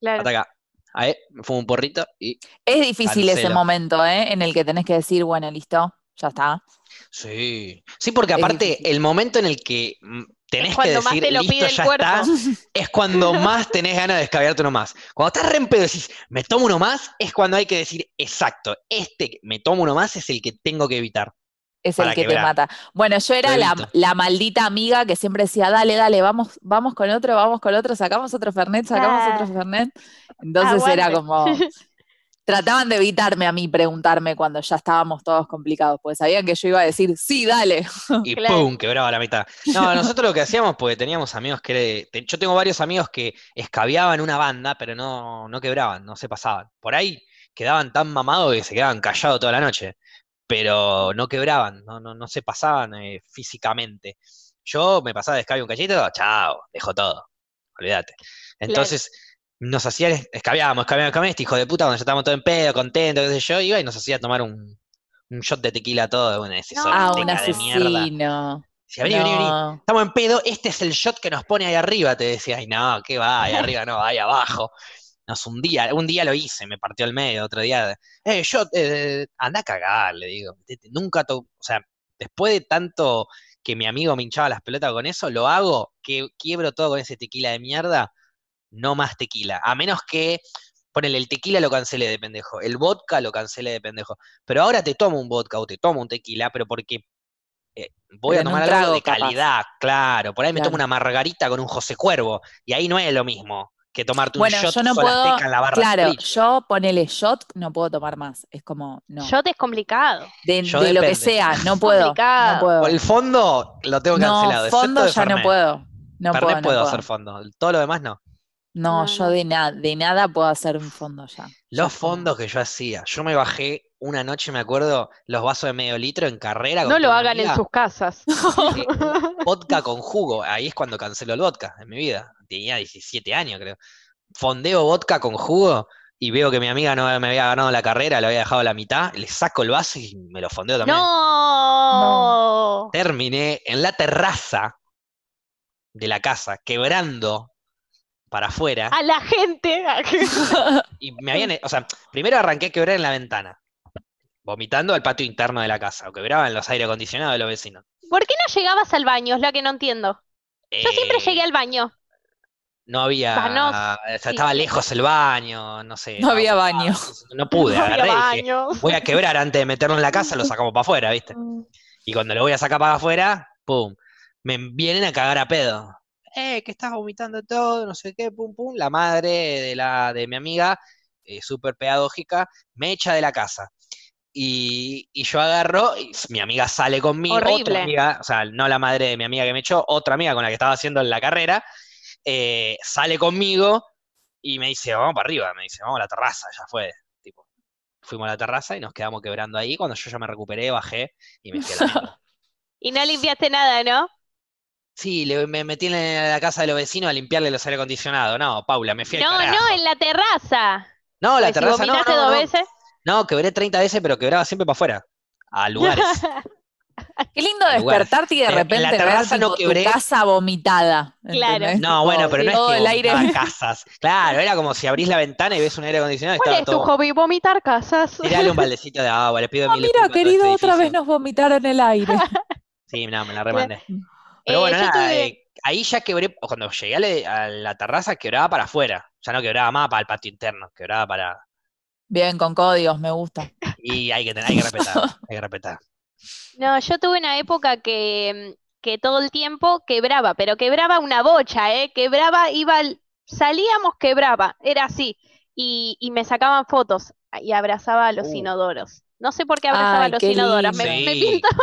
Claro. hasta acá. Ahí, me fumo un porrito y. es difícil ese momento, ¿eh? En el que tenés que decir, bueno, listo, ya está. Sí. Sí, porque aparte, el momento en el que mm, tenés que cuando más decir, te lo listo, pide el ya cuerpo". está, es cuando más tenés ganas de escabearte uno más. Cuando estás re en pedo y decís, me tomo uno más, es cuando hay que decir, exacto, este me tomo uno más es el que tengo que evitar. Es el que te mata. Bueno, yo era la, la maldita amiga que siempre decía, dale, dale, vamos, vamos con otro, vamos con otro, sacamos otro Fernet, sacamos Ah. otro Fernet. Entonces era como, trataban de evitarme a mí preguntarme cuando ya estábamos todos complicados, porque sabían que yo iba a decir, sí, dale. Y Claro. ¡pum! quebraba la mitad. No, nosotros lo que hacíamos, porque teníamos amigos que. te- Yo tengo varios amigos que escabeaban una banda, pero no, no quebraban, no se pasaban. Por ahí quedaban tan mamados que se quedaban callados toda la noche, pero no quebraban, no, no, no se pasaban eh, físicamente. Yo me pasaba de escabio un cachito, chao, dejo todo, olvídate. Entonces. Nos hacía, escabeábamos, escabeábamos, escabeábamos, este hijo de puta, cuando ya estábamos todos en pedo, contentos, qué sé yo, iba y nos hacía tomar un, un shot de tequila todo, bueno, ese No. Ah, un solteca de mierda. asesino. Decía, vení, vení, vení. Estamos en pedo, este es el shot que nos pone ahí arriba, te decía, ay no, ¿qué va? Ahí arriba no, ahí abajo. Nos un día, un día lo hice, me partió el medio, otro día, eh, shot, eh, anda a cagar, le digo. Nunca, to- o sea, después de tanto que mi amigo me hinchaba las pelotas con eso, lo hago, que quiebro todo con ese tequila de mierda, no más tequila. A menos que, ponele, el tequila lo cancelé de pendejo, el vodka lo cancelé de pendejo. Pero ahora te tomo un vodka o te tomo un tequila, pero porque eh, voy Pero a tomar algo trago, de capaz. calidad, claro. Por ahí me tomo una margarita con un José Cuervo, y ahí no es lo mismo que tomarte un shot yo no puedo, en la barra claro, street. yo ponele shot, no puedo tomar más. Es como, no. Shot es complicado. de lo que sea, no puedo. No complicado. puedo. Por el fondo lo tengo cancelado, No, fondo ya no puedo. No Fernet puedo, no puedo. hacer fondo, todo lo demás no. No, No, yo de nada, de nada puedo hacer un fondo ya. Los fondos que yo hacía, yo me bajé una noche me acuerdo los vasos de medio litro en carrera. con No lo hagan en sus casas. eh, vodka con jugo. Ahí es cuando canceló el vodka en mi vida. Tenía 17 años, creo. Fondeo vodka con jugo y veo que mi amiga no me había ganado la carrera, lo había dejado a la mitad. Le saco el vaso y me lo fondeo también. No. Terminé en la terraza de la casa, quebrando para afuera. A la gente. Y me habían, o sea, primero arranqué a quebrar en la ventana, vomitando al patio interno de la casa, o quebraba en los aire acondicionados de los vecinos. ¿Por qué no llegabas al baño? Es lo que no entiendo. Yo siempre Eh, llegué al baño. No había, no, o sea, sí. estaba lejos el baño, no sé. No había baño. No pude, No agarré dije, voy a quebrar antes de meterlo en la casa, lo sacamos para afuera, ¿viste? Y cuando lo voy a sacar para afuera, pum, me vienen a cagar a pedo. Eh, que estás vomitando todo, no sé qué, pum, pum. La madre de, la, de mi amiga, eh, súper pedagógica, me echa de la casa. Y, y yo agarro, y mi amiga sale conmigo, Horrible. otra amiga, o sea, no la madre de mi amiga que me echó, otra amiga con la que estaba haciendo la carrera, eh, sale conmigo y me dice, vamos para arriba, me dice, vamos a la terraza, ya fue. Tipo, fuimos a la terraza y nos quedamos quebrando ahí. Cuando yo ya me recuperé, bajé y me fui a la. Y no limpiaste nada, ¿no? Sí, le- me metí en la casa de los vecinos a limpiarle los aire acondicionados. No, Paula, me fui No, no, en la terraza. No, la Pues si terraza no, vomitaste no, dos no. veces. No, quebré 30 veces, pero quebraba siempre para afuera. A lugares. Qué lindo despertarte y de En- en la repente ver terraza no tipo, tu quebré. casa vomitada. Claro. ¿entendés? No, bueno, pero no es que el aire. casas. Claro, era como si abrís la ventana y ves un aire acondicionado ¿Cuál es tu todo. hobby? Vomitar casas. Tirale un baldecito de agua, le pido Ah, mil mira, todo querido, este otra vez nos vomitaron el aire. Sí, no, me la remandé. Pero Eh, bueno, yo nada, tuve- eh, ahí ya quebré, cuando llegué a la, a la terraza quebraba para afuera, ya no quebraba más para el patio interno, quebraba para... Bien, con códigos, me gusta. Y hay que, tener- hay que respetar, hay que respetar. No, yo tuve una época que, que todo el tiempo quebraba, pero quebraba una bocha, ¿eh? Quebraba, iba, al- salíamos, quebraba, era así. Y, y me sacaban fotos y abrazaba a los Uh. inodoros. No sé por qué abrazaba a los inodoros, me, lindo. me Sí. pintaba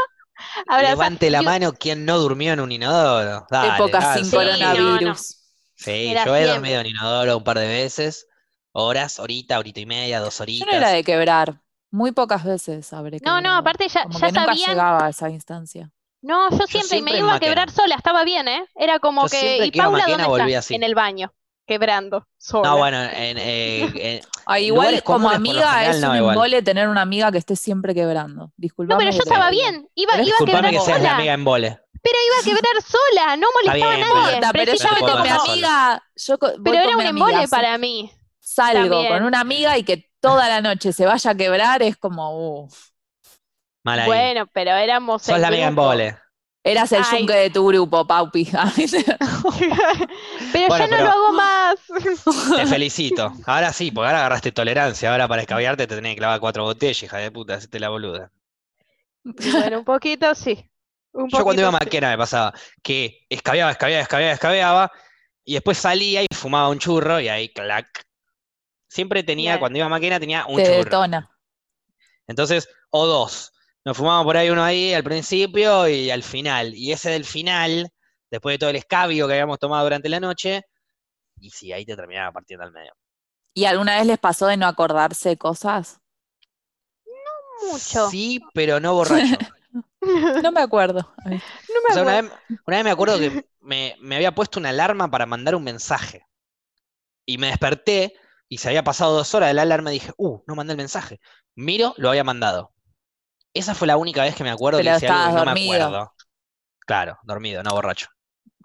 abrazar. Levante la Yo- mano quien no durmió en un inodoro. Dale, Épocas dale, sin sí. no, no. coronavirus. Sí, Era yo he dormido en inodoro un par de veces, horas, horita, horita y media, dos Yo horitas. no era de quebrar. Muy pocas veces habré No, no, quebrado. aparte ya, Como ya que nunca sabían. llegaba a esa instancia. No, yo siempre, y siempre me iba a quebrar sola, estaba bien, ¿eh? Era como Yo que, ¿y Paula dónde está? así. En el baño, quebrando, sola. No, bueno, en, eh, en- Ah, igual como amiga es no, un embole tener una amiga que esté siempre quebrando. No, Disculpame. pero yo estaba bien, iba, Pero iba a quebrar que seas la sola, amiga en vole. pero iba a quebrar sola, no molestaba bien, a no nadie. importa, pero yo voy con mi amiga, yo co- voy Pero con era un amiga, embole para mí. salgo también. con una amiga y que toda la noche se vaya a quebrar es como, Mal ahí. Bueno, pero éramos Sos la amiga vole. Eras el yunque de tu grupo, Paupi. Pero Bueno, ya no pero- lo hago más. Te felicito. Ahora sí, porque ahora agarraste tolerancia. Ahora para escabiarte te tenés que clavar cuatro botellas, hija de puta, hacete la boluda. Bueno, un poquito sí. Un Yo cuando iba a sí. Maquena me pasaba que escabeaba, escabeaba, escabeaba, escabeaba, y después salía y fumaba un churro y ahí, clac. Siempre tenía, Bien. cuando iba a Maquena tenía un Te churro. detona. Entonces, o dos. Nos fumábamos por ahí uno ahí al principio y al final. Y ese del final, después de todo el escabio que habíamos tomado durante la noche, y sí, ahí te terminaba partiendo al medio. ¿Y alguna vez les pasó de no acordarse de cosas? Mucho. Sí, pero no borracho. No me acuerdo. No me O sea, una acuerdo. vez, una vez me acuerdo que me, me había puesto una alarma para mandar un mensaje. Y me desperté y se había pasado dos horas de la alarma y dije, uh, no mandé el mensaje. Miro, lo había mandado. Esa fue la única vez que me acuerdo que Pero hice algo no me acuerdo. Claro, dormido, no borracho.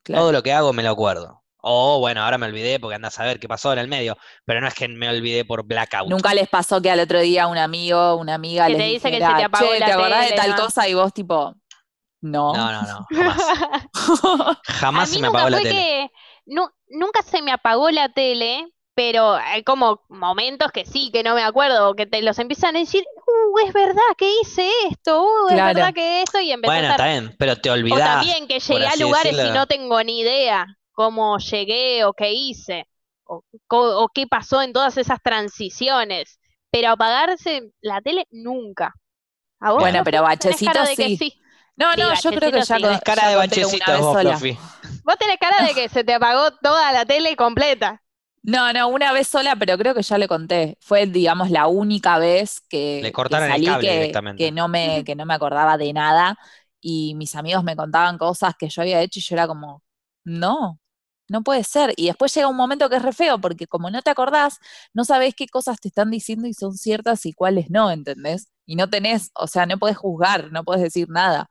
claro. Todo lo que hago me lo acuerdo. O bueno, ahora me olvidé porque andás a ver qué pasó en el medio. Pero no es que me olvidé por blackout. Nunca les pasó que al otro día un amigo, una amiga Que les te dice que se te apagó "Che, la ¿te acordás de tele, tal no?" cosa? Y vos tipo, no. No, no, no, jamás. Jamás se me nunca apagó la tele. que nu- nunca se me apagó la tele, pero hay como momentos que sí, que no me acuerdo, que te los empiezan a decir, uh, es verdad que hice esto, uh, es verdad que esto, y empezás Bueno, está bien, pero te O olvidás. también que llegué a lugares y no tengo ni idea cómo llegué o qué hice, o, qué pasó en todas esas transiciones. Pero apagarse la tele nunca. ¿A vos, Bueno, pero bachecito cara de que sí. sí. No, Sí, no, yo creo que ya, Tenés cara ya de bachecito vos. Vos tenés cara de que se te apagó toda la tele completa. No, no, una vez sola, pero creo que ya le conté. Fue, digamos, la única vez que, Le que el salí cable que, directamente. que no me, que no me acordaba de nada. Y mis amigos me contaban cosas que yo había hecho y yo era como, no, no puede ser. Y después llega un momento que es re feo, porque como no te acordás, no sabés qué cosas te están diciendo y son ciertas y cuáles no, ¿entendés? Y no tenés, o sea, no podés juzgar, no podés decir nada.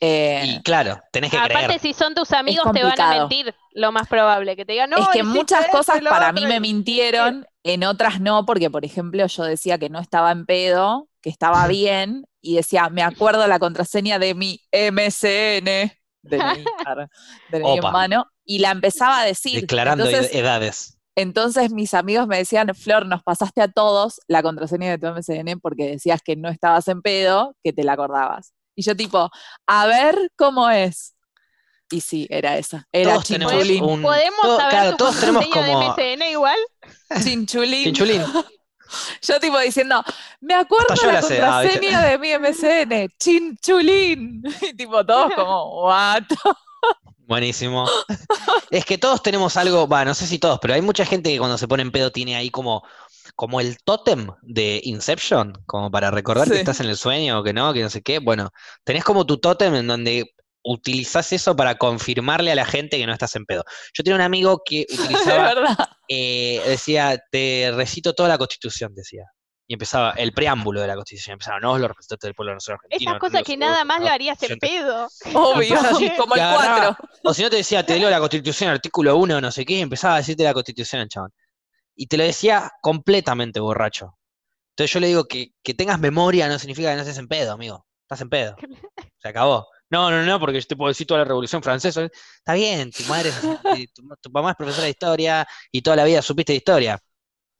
Eh, Y claro, tenés que Aparte, creer. si son tus amigos, te van a mentir, lo más probable. Que te digan, no, es que muchas cosas para otro", mí me mintieron, en otras no, porque por ejemplo yo decía que no estaba en pedo, que estaba bien, y decía, me acuerdo la contraseña de mi MCN, de mi, de hermano, y la empezaba a decir. Declarando Entonces, edades. entonces mis amigos me decían, Flor, nos pasaste a todos la contraseña de tu MCN porque decías que no estabas en pedo, que te la acordabas. Y yo tipo, a ver cómo es. Y sí, era esa. Era Todos tenemos chinchulín. un. ¿Podemos todo- saber claro, tu todos tenemos contraseña como. de MSN igual? Chinchulín. Chinchulín. Yo tipo diciendo, me acuerdo yo la. Ah, contraseña de mi MSN, chinchulín. Y tipo todos como, what? Buenísimo. Es que todos tenemos algo, va, no sé si todos, pero hay mucha gente que cuando se pone en pedo tiene ahí como, como el tótem de Inception, como para recordar que Sí. estás en el sueño o que no, que no sé qué. Bueno, tenés como tu tótem en donde utilizás eso para confirmarle a la gente que no estás en pedo. Yo tenía un amigo que utilizaba, verdad. eh, decía, te recito toda la Constitución, decía. Y empezaba el preámbulo de la Constitución. Empezaba, no, los representantes del pueblo nacional argentino. Esas cosas que nada más lo harías en Constitución". pedo. Obvio, así, como el y agarraba- 4. O si no te decía, te leo la Constitución, artículo 1, no sé qué, y empezaba a decirte la Constitución, chabón. Y te lo decía completamente borracho. Entonces yo le digo que, que tengas memoria no significa que no estés en pedo, amigo. Estás en pedo. Se acabó. No, no, no, porque yo te puedo decir toda la Revolución Francesa. Está bien, tu madre, es- tu, tu mamá es profesora de historia y toda la vida supiste de historia.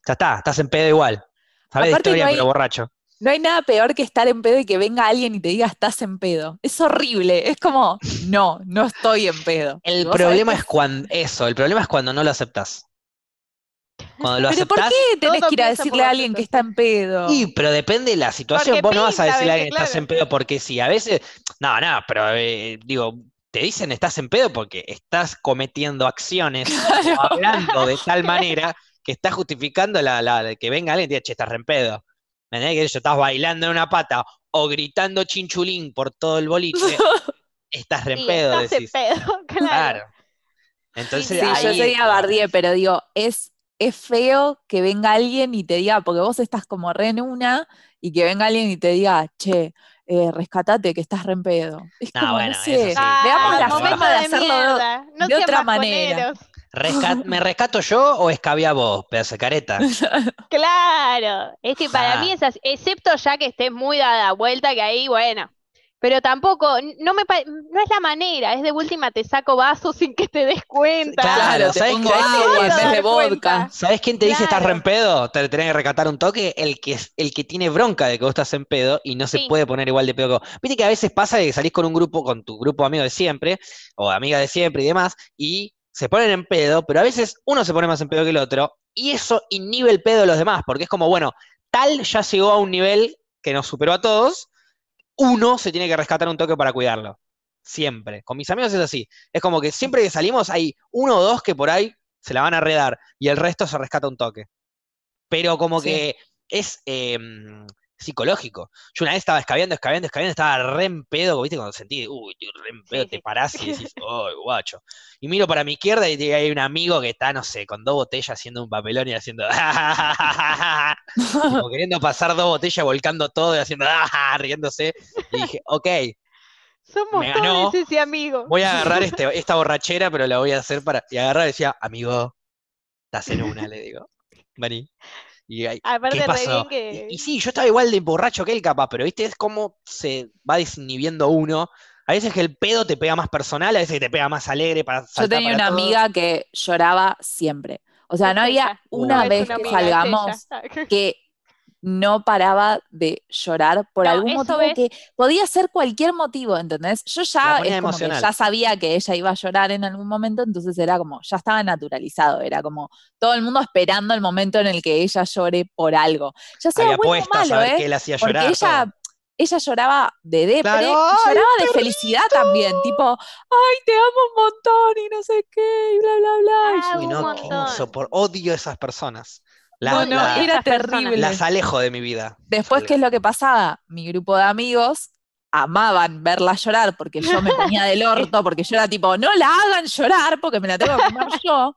Ya está, estás en pedo igual. Sabes de Aparte no historia, hay- pero borracho. No hay nada peor que estar en pedo y que venga alguien y te diga estás en pedo. Es horrible. Es como, no, no estoy en pedo. El sabés problema es cuando, eso, el problema es cuando no lo aceptás. Cuando lo Pero ¿por qué tenés que ir a decirle a alguien que está en pedo? Y, pero depende de la situación. Porque Vos no vas a decirle a alguien que estás en pedo porque sí. A veces, no, no, pero eh, digo, te dicen estás en pedo porque estás cometiendo acciones o hablando de tal manera que estás justificando la, la- que venga alguien y te diga, che, estás re en pedo. ¿Me entendés? Que yo estás bailando en una pata o gritando chinchulín por todo el boliche, estás re en Sí, pedo, estás en decís. pedo, claro. Claro. Entonces, Sí, yo ahí- día bardié, pero digo, es, es feo que venga alguien y te diga, porque vos estás como re en una, y que venga alguien y te diga, che, eh, rescatate que estás re en pedo. Es No, como, bueno, no eso sé, sí. Veamos la forma de de hacerlo. No de otra manera. rescat- ¿me rescato yo o escabia vos, pedazo de careta? Claro, es que para Ah. mí es así, excepto ya que estés muy dada vuelta, que ahí, bueno, pero tampoco, no me no es la manera, es de última te saco vasos sin que te des cuenta. Claro, ¿sabes pongo qué? agua de vodka. ¿Sabes quién te dice estás re en pedo? Te tenés que recatar un toque. El que, es- el que tiene bronca de que vos estás en pedo y no se Sí. puede poner igual de pedo que vos. Viste que a veces pasa que salís con un grupo, con tu grupo amigo de siempre, o amiga de siempre y demás, y se ponen en pedo, pero a veces uno se pone más en pedo que el otro, y eso inhibe el pedo de los demás, porque es como, bueno, tal ya llegó a un nivel que nos superó a todos, uno se tiene que rescatar un toque para cuidarlo. Siempre. Con mis amigos es así. Es como que siempre que salimos hay uno o dos que por ahí se la van a redar y el resto se rescata un toque. Pero como Sí. que es em, psicológico. Yo una vez estaba escabeando, escabeando, escabeando, estaba re en pedo, ¿viste? Cuando sentí, uy, re en pedo, Sí, te sí. parás y decís, uy, guacho. Y miro para mi izquierda y hay un amigo que está, no sé, con dos botellas haciendo un papelón y haciendo, como queriendo pasar dos botellas, volcando todo y haciendo, riéndose. Y dije, ok, Somos Me ganó. todos ese amigo. voy a agarrar este, esta borrachera, pero la voy a hacer para. Y agarrar y decía, amigo, estás en una, le digo. Vení. Y Aparte, ¿qué pasó? que. Y, y sí, yo estaba igual de borracho que él, capaz, pero viste, es como se va desinhibiendo uno. A veces que el pedo te pega más personal, a veces que te pega más alegre para Yo tenía para una todo. amiga que lloraba siempre. O sea, no había una vez que salgamos que no paraba de llorar por No, algún motivo ves. que podía ser cualquier motivo, ¿entendés? Yo ya es como que ya sabía que ella iba a llorar en algún momento, entonces era como, ya estaba naturalizado, era como todo el mundo esperando el momento en el que ella llore por algo. Ya sea Había bueno o a malo, ¿eh? qué él hacía Porque llorar. ella, todo. ella lloraba de depre Claro, y ¡ay, lloraba de felicidad también, tipo, ay, te amo un montón y no sé qué, y bla, bla, bla. Y Ah, yo, Uy, un no, insopor- Odio esas personas. La- no, no, la- era terrible. las alejo de mi vida. Después, ¿qué es lo que pasaba? Mi grupo de amigos amaban verla llorar porque yo me ponía del orto, porque yo era tipo, no la hagan llorar porque me la tengo que comer yo.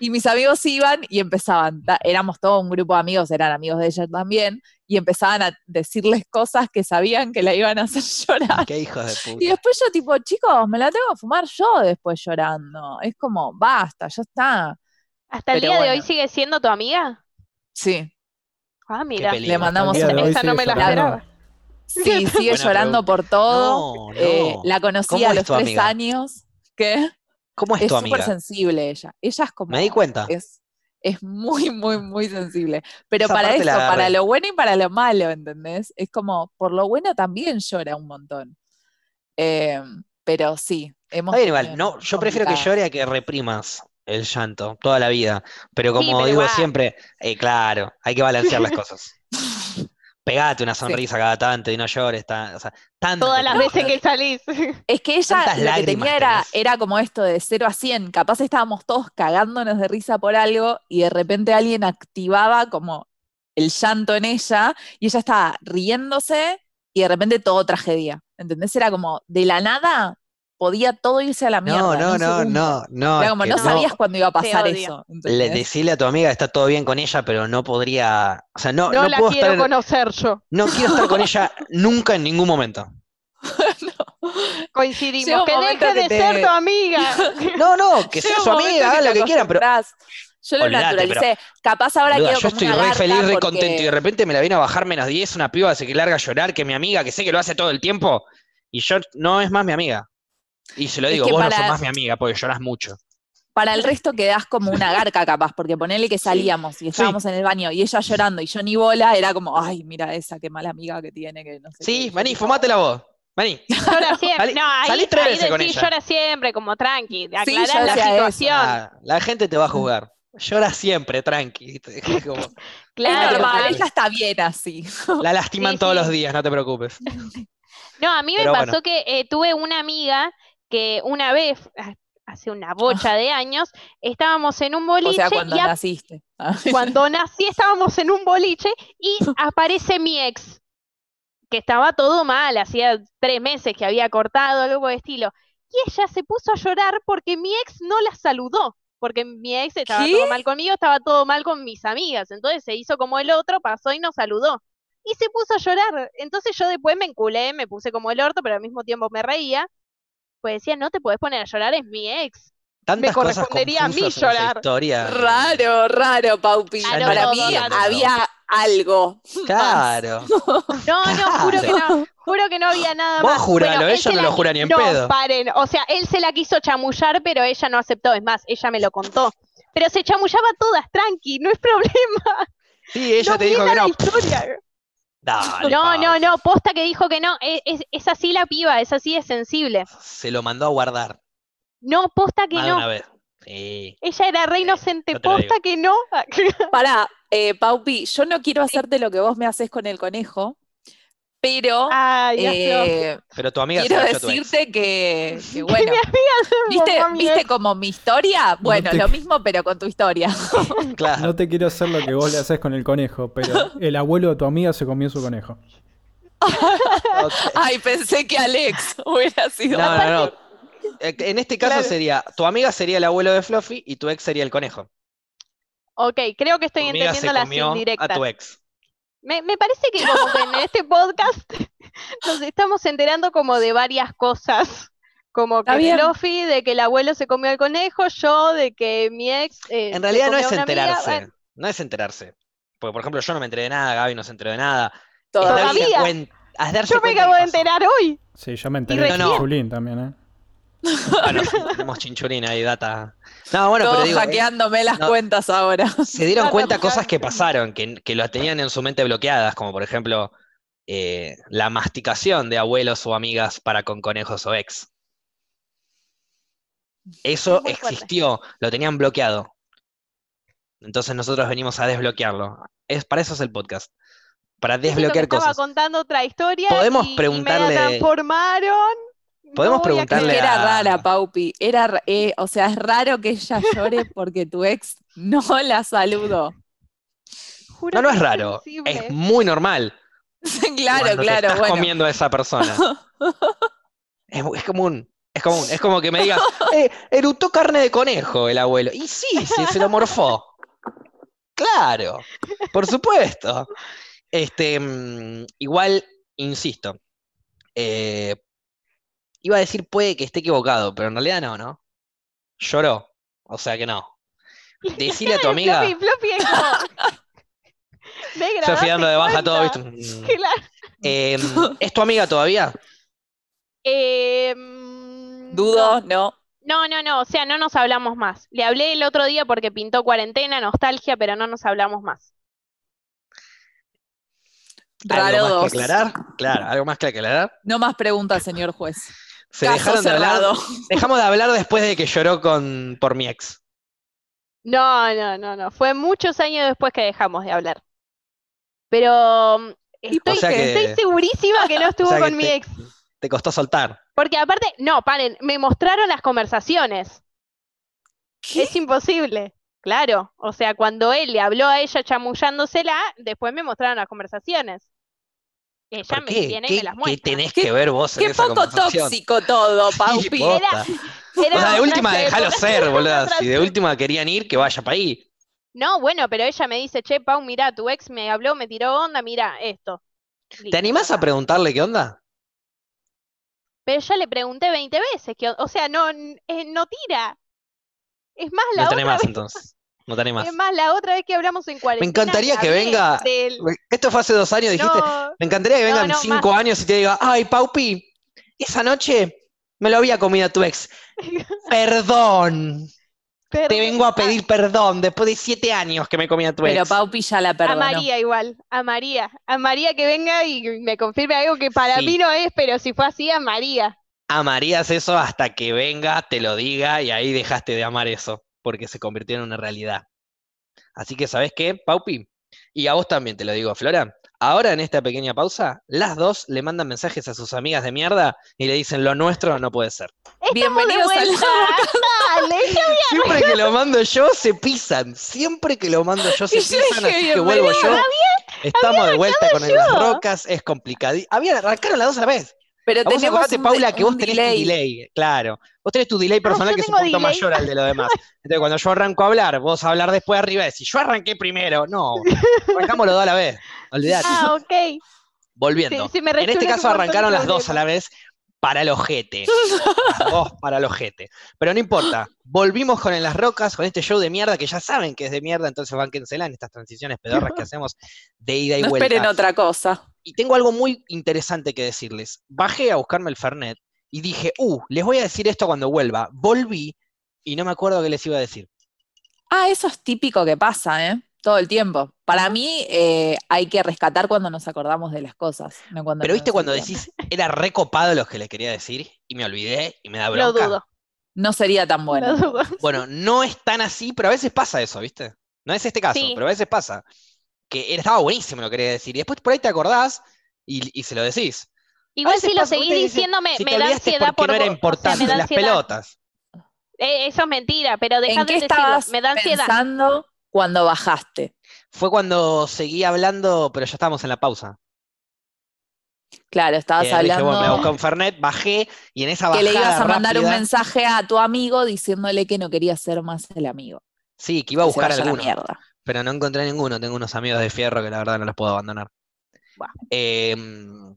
Y mis amigos iban y empezaban, éramos todo un grupo de amigos, eran amigos de ella también, y empezaban a decirles cosas que sabían que la iban a hacer llorar. Qué hijos de puta. Y después yo tipo, chicos, me la tengo que fumar yo después llorando. Es como, basta, ya está. ¿Hasta el Pero día de hoy sigue siendo tu amiga? Sí, Ah, mira. le mandamos día de hoy Esa no sigue me la llorando. esperaba. Sí, sigue Buena llorando por todo. No, no. Eh, la conocí ¿Cómo a es los tu tres amiga? años. ¿Qué? ¿Cómo es Es tu súper amiga? sensible ella. Ella es como. Me di cuenta. Es, es muy, muy, muy sensible. Pero Esa para parte eso, la agarré. para lo bueno y para lo malo, ¿entendés? Es como, por lo bueno también llora un montón. Eh, pero sí, hemos Está bien, tenido igual, no, yo prefiero que complicadas. llore a que reprimas el llanto toda la vida. Pero Sí, como pero digo siempre, eh, claro, hay que balancear las cosas. Pegate una sonrisa cada tanto y no llores. ta- o sea, tanto Todas las veces que salís. Es que ella ¿Cuántas lo que tenía era, tenés? era como esto de 0 a 100. Capaz estábamos todos cagándonos de risa por algo y de repente alguien activaba como el llanto en ella y ella estaba riéndose y de repente todo tragedia. ¿Entendés? Era como de la nada podía todo irse a la mierda. No, no, no, no, no. Era como no sabías cuándo iba a pasar eso. Le, decirle a tu amiga que está todo bien con ella, pero no podría. O sea, no, No, no la puedo quiero conocer yo. no quiero estar con ella nunca en ningún momento. Coincidimos. Que deje que de te- ser tu amiga. No, no, que sea su amiga, hagan te lo que quieran, pero. Yo lo Olvídate, naturalicé. Capaz ahora boluda, quiero yo estoy re feliz, re porque- contento y de repente me la viene a bajar menos 10 una piba se que larga a llorar, que mi amiga, que sé que lo hace todo el tiempo, y yo no es más mi amiga. Y se lo Es digo, que vos no para- sos más mi amiga porque lloras mucho. Para el resto quedás como una garca capaz, porque ponele que salíamos y estábamos en el baño y ella llorando y yo ni bola, era como, ay, mira esa, qué mala amiga que tiene, que no sé qué". Sí, tipo, fumátela vos. Vení. Llora siempre. Salí- no, ahí, salí tres ahí veces con ella. llora siempre, como tranqui. Sí, Aclarás yo la situación. Ah, la gente te va a juzgar. Llora siempre, tranqui. Es como- Es Claro, normal, mal. ella está bien así. la lastiman Sí, todos sí. los días, no te preocupes. No, a mí me Pero pasó bueno. que eh, tuve una amiga que una vez, hace una bocha de años, estábamos en un O boliche sea, cuando y naciste. Ah. cuando nací estábamos en un boliche y aparece mi ex, que estaba todo mal, hacía tres meses que había cortado, algo el estilo. Y ella se puso a llorar porque mi ex no la saludó, porque mi ex estaba ¿Qué? todo mal conmigo, estaba todo mal con mis amigas. Entonces se hizo como el otro, pasó y nos saludó. Y se puso a llorar. Entonces yo después me enculé, me puse como el orto, pero al mismo tiempo me reía. Pues decía, no te podés poner a llorar, es mi ex. Tantas cosas correspondería a mí llorar. historia. Raro, raro, Paupi. Ya no Para todo, mí había algo. Claro. No, no, juro que no, juro que no había nada Vos más. juralo, Bueno, ella no lo jura ni en no, pedo. paren, o sea, él se la quiso chamullar, pero ella no aceptó, es más, ella me lo contó. Pero se chamullaba todas, tranqui, no es problema. Sí, ella no te dijo que no. Dale, No, no, no, posta que dijo que no, es, es, es así la piba, es así de sensible. Se lo mandó a guardar. No, posta que Más de no. una vez. Sí. Ella era re inocente, posta que no. Pará, eh, Paupi, yo no quiero hacerte lo que vos me haces con el conejo, pero Ay, sé. eh, Pero tu amiga se quiero decirte que, que bueno, Mi ¿viste, mamá, mi ¿viste ex. como mi historia? Bueno, te- lo mismo, pero con tu historia. Claro. No te quiero hacer lo que vos le haces con el conejo, pero el abuelo de tu amiga se comió su conejo. Ay, pensé que Alex hubiera sido. No, no, no. Eh, En este caso Claro. sería, tu amiga sería el abuelo de Fluffy y tu ex sería el conejo. Ok, creo que estoy entendiendo las comió a indirectas. tu ex. Me, me parece que como que en este podcast nos estamos enterando como de varias cosas. Como Está que bien. Fluffy, de que el abuelo se comió al conejo, yo, de que mi ex eh, En se realidad no comió es a una amiga. enterarse. Bueno, No es enterarse. Porque, por ejemplo, yo no me enteré de nada, Gaby no se enteró de nada. Es Todavía. darse Todavía. cuen- es darse yo me cuenta acabo que de pasó. enterar hoy. Sí, yo me enteré recién. de Chulín también, ¿eh? Bueno, sí, tenemos chinchulina ahí, data. No, bueno, pero Todos digo, eh, hackeándome las no. cuentas ahora. se dieron Data cuenta picante. cosas que pasaron, que, que lo tenían en su mente bloqueadas, como por ejemplo eh, la masticación de abuelos o amigas para con conejos o ex. Eso Muy fuerte. existió, lo tenían bloqueado. Entonces nosotros venimos a desbloquearlo. Es, para eso es el podcast. para que desbloquear estaba cosas. contando otra historia Podemos y, y preguntarle- me la transformaron. Podemos No a preguntarle que creer. era a- rara, Paupi. Era, ra- eh, o sea, es raro que ella llore porque tu ex no la saludó. Juro No, no es raro, sensible. es muy normal. claro, cuando te claro, estás bueno. comiendo a esa persona. Es, es común, es común. Es como que me digas, eh, erutó carne de conejo el abuelo. Y sí, sí, se lo morfó. Claro, por supuesto. Este, mm, igual, insisto, eh, iba a decir puede que esté equivocado, pero en realidad no, ¿no? Lloró, o sea que no. Decile a tu amiga, Floppy, Floppy es como... Negra, fui dando de baja todo. ¿viste? Claro. em, ¿es tu amiga todavía? Eh, mm, Dudo, no. No, no, no, o sea, no nos hablamos más. Le hablé el otro día porque pintó cuarentena, nostalgia, pero no nos hablamos más. ¿Algo Raro más que dos. aclarar? Claro, ¿algo más que aclarar? No más preguntas, señor juez. Se Caso dejaron de hablar, dejamos de hablar después de que lloró con, por mi ex. No, no, no, no. Fue muchos años después que dejamos de hablar. Pero mm, estoy, O sea que- estoy segurísima que no estuvo o sea que con mi te- ex. Te costó soltar. Porque aparte, no, paren, me mostraron las conversaciones. Es imposible. Claro. O sea, cuando él le habló a ella chamullándosela, después me mostraron las conversaciones. Ella ¿Por me qué? viene y me ¿Qué, las qué muestra. tenés Qué- que ver vos en Qué esa poco tóxico todo, Sí, Paupi. Era O sea, de última, déjalo ser, boludo. Si de última querían ir, que vaya para ahí. No, bueno, pero ella me dice, che, Pau, mira, tu ex me habló, me tiró onda, mira esto. ¿Te animás a preguntarle qué onda? Pero ya le pregunté 20 veces, que, o sea, no, eh, no tira. Es más, la No te otra animás vez, entonces. No te animás. es más, la otra vez que hablamos en cuarentena. encantaría le que venga- del- Esto fue hace dos años, dijiste. No, Me encantaría que No, vengan no, cinco años y te diga, ay, Paupi, esa noche me lo había comido tu ex. Perdón. Te vengo a pedir perdón después de siete años que me comí a tu Pero ex. Paupi ya la A perdonó. María igual, a María. A María que venga y me confirme algo que para Sí. mí no es, pero si fue así, a María. Amarías eso hasta que venga, te lo diga y ahí dejaste de amar eso, porque se convirtió en una realidad. Así que, ¿sabes qué, Paupi? Y a vos también te lo digo, Flora. Ahora en esta pequeña pausa, las dos le mandan mensajes a sus amigas de mierda y le dicen lo nuestro no puede ser. Bienvenidos al vuelta. Dale, Siempre que lo mando yo, se pisan. Siempre que lo mando yo, se pisan. Así que vuelvo yo. Estamos de vuelta con. Las Rocas. Es complicado. Habían arrancaron las dos a la vez. Pero Vos tenemos acordate, un, Paula, que vos tenés delay. tu delay. Claro. Vos tenés tu delay personal yo que es un delay. mayor al de los demás. Entonces, cuando yo arranco a hablar, vos a hablar después arriba, decís, yo arranqué primero. No, arrancamos los dos a la vez. Olvidate. Ah, ok. Volviendo. Sí, sí, me en este caso arrancaron las dos a la vez para el ojete. Las dos para el ojete. Pero no importa. Volvimos con En las Rocas, con este show de mierda que ya saben que es de mierda, entonces van en estas transiciones pedorras que hacemos de ida y No vuelta. esperen otra cosa. Y tengo algo muy interesante que decirles. Bajé a buscarme el Fernet y dije, uh, les voy a decir esto cuando vuelva. Volví y no me acuerdo qué les iba a decir. Ah, eso es típico que pasa, ¿eh? Todo el tiempo. Para mí eh, hay que rescatar cuando nos acordamos de las cosas, no cuando Pero viste cuando decís, era recopado lo que les quería decir y me olvidé y me da Lo bronca. dudo. No sería tan Lo bueno. dudo. Bueno, no es tan así, pero a veces pasa eso, ¿viste? No es este caso, Sí. pero a veces pasa. Que era- estaba buenísimo lo que quería decir. Y después por ahí te acordás y, y se lo decís. Igual si lo seguís diciendo me, Si me da ansiedad porque por no era vos. O sea, importante, me las ansiedad. pelotas. Eh, eso es mentira, pero dejad ¿En de qué decirlo. estabas Me da ansiedad. pensando cuando bajaste? Fue cuando seguí hablando, pero ya estábamos en la pausa. Claro, estabas Eh, dije, bueno, me hablando busqué un Fernet, bajé y en esa que le bajada ibas a mandar un mensaje a tu amigo diciéndole que no quería ser más el amigo. Sí, que iba a buscar vaya pero no encontré ninguno. Tengo unos amigos de fierro que la verdad no los puedo abandonar. Em,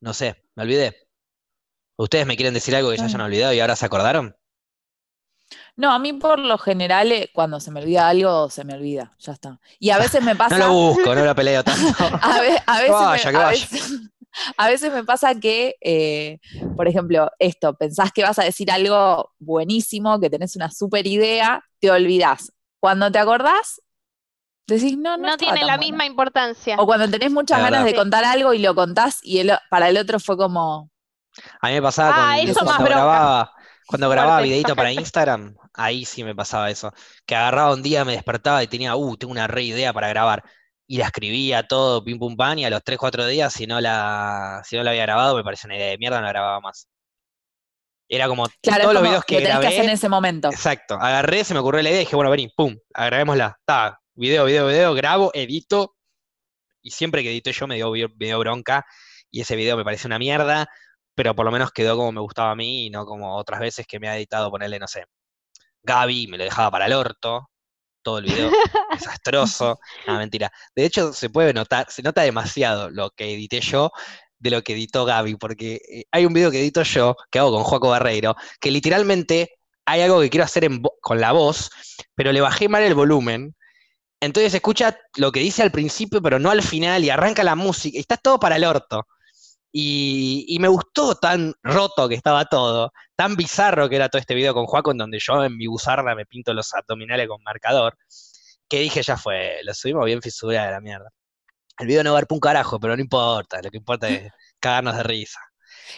no sé, me olvidé. ¿Ustedes me quieren decir algo que ya hayan olvidado y ahora se acordaron? No, a mí por lo general, eh, cuando se me olvida algo, se me olvida, ya está. Y a veces me No pasa, lo busco, no lo peleo tanto. a, ve- a veces, vaya, me, que a vaya. veces- a veces me pasa que, eh, por ejemplo, esto, pensás que vas a decir algo buenísimo, que tenés una super idea, te olvidás. Cuando te acordás, decís, no, no, No tiene la bueno". misma importancia. O cuando tenés muchas ganas de contar algo y lo contás y el para el otro fue como, A mí me pasaba Ah, con, eso más cuando grababa, cuando grababa videito para. Instagram, ahí sí me pasaba eso. Que agarraba un día, me despertaba y tenía, uh, tengo una re idea para grabar. y la escribía todo, pim pum pam, y a los 3, 4 días, si no la, si no la había grabado, me parece una idea de mierda, no la grababa más. Era como Claro, todos los videos que lo tenés que grabé. hacer en ese momento. Exacto, agarré, se me ocurrió la idea y dije, bueno, vení, pum, grabémosla. Está, video, video, video, grabo, edito. Y siempre que edito yo me dio, me dio bronca. Y ese video me parece una mierda, pero por lo menos quedó como me gustaba a mí y no como otras veces que me ha editado ponerle, no sé, Gaby, me lo dejaba para el orto. Todo el video desastroso. No, mentira. De hecho, se puede notar, se nota demasiado lo que edité yo de lo que editó Gaby, porque eh, hay un video que edito yo, que hago con Joaco Barreiro, que literalmente hay algo que quiero hacer en con la voz, pero le bajé mal el volumen. Entonces se escucha lo que dice al principio, pero no al final, y arranca la música, y está todo para el orto. Y, y me gustó tan roto que estaba todo, tan bizarro que era todo este video con Joaco, en donde yo en mi buzarda me pinto los abdominales con marcador, que dije, ya fue, lo subimos bien fisura de la mierda. El video no va a dar un carajo, pero no importa, lo que importa es cagarnos de risa.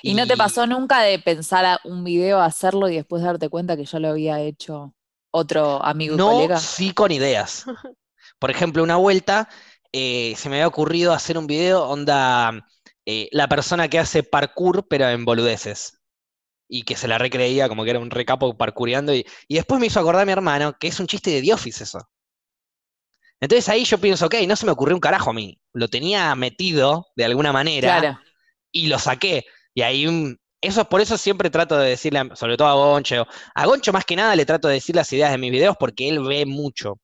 ¿Y no te pasó nunca de pensar a un video, hacerlo y después darte cuenta que ya lo había hecho otro amigo y No, colega? sí con ideas. Por ejemplo, una vuelta eh, se me había ocurrido hacer un video onda eh, la persona que hace parkour, pero en boludeces. Y que se la recreía como que era un recapo parkoureando. Y, y después me hizo acordar a mi hermano que es un chiste de The Office eso. Entonces ahí yo pienso, ok, no se me ocurrió un carajo a mí. Lo tenía metido de alguna manera Claro. y lo saqué. Y ahí, eso por eso siempre trato de decirle, sobre todo a Goncho, a Goncho más que nada le trato de decir las ideas de mis videos porque él ve mucho.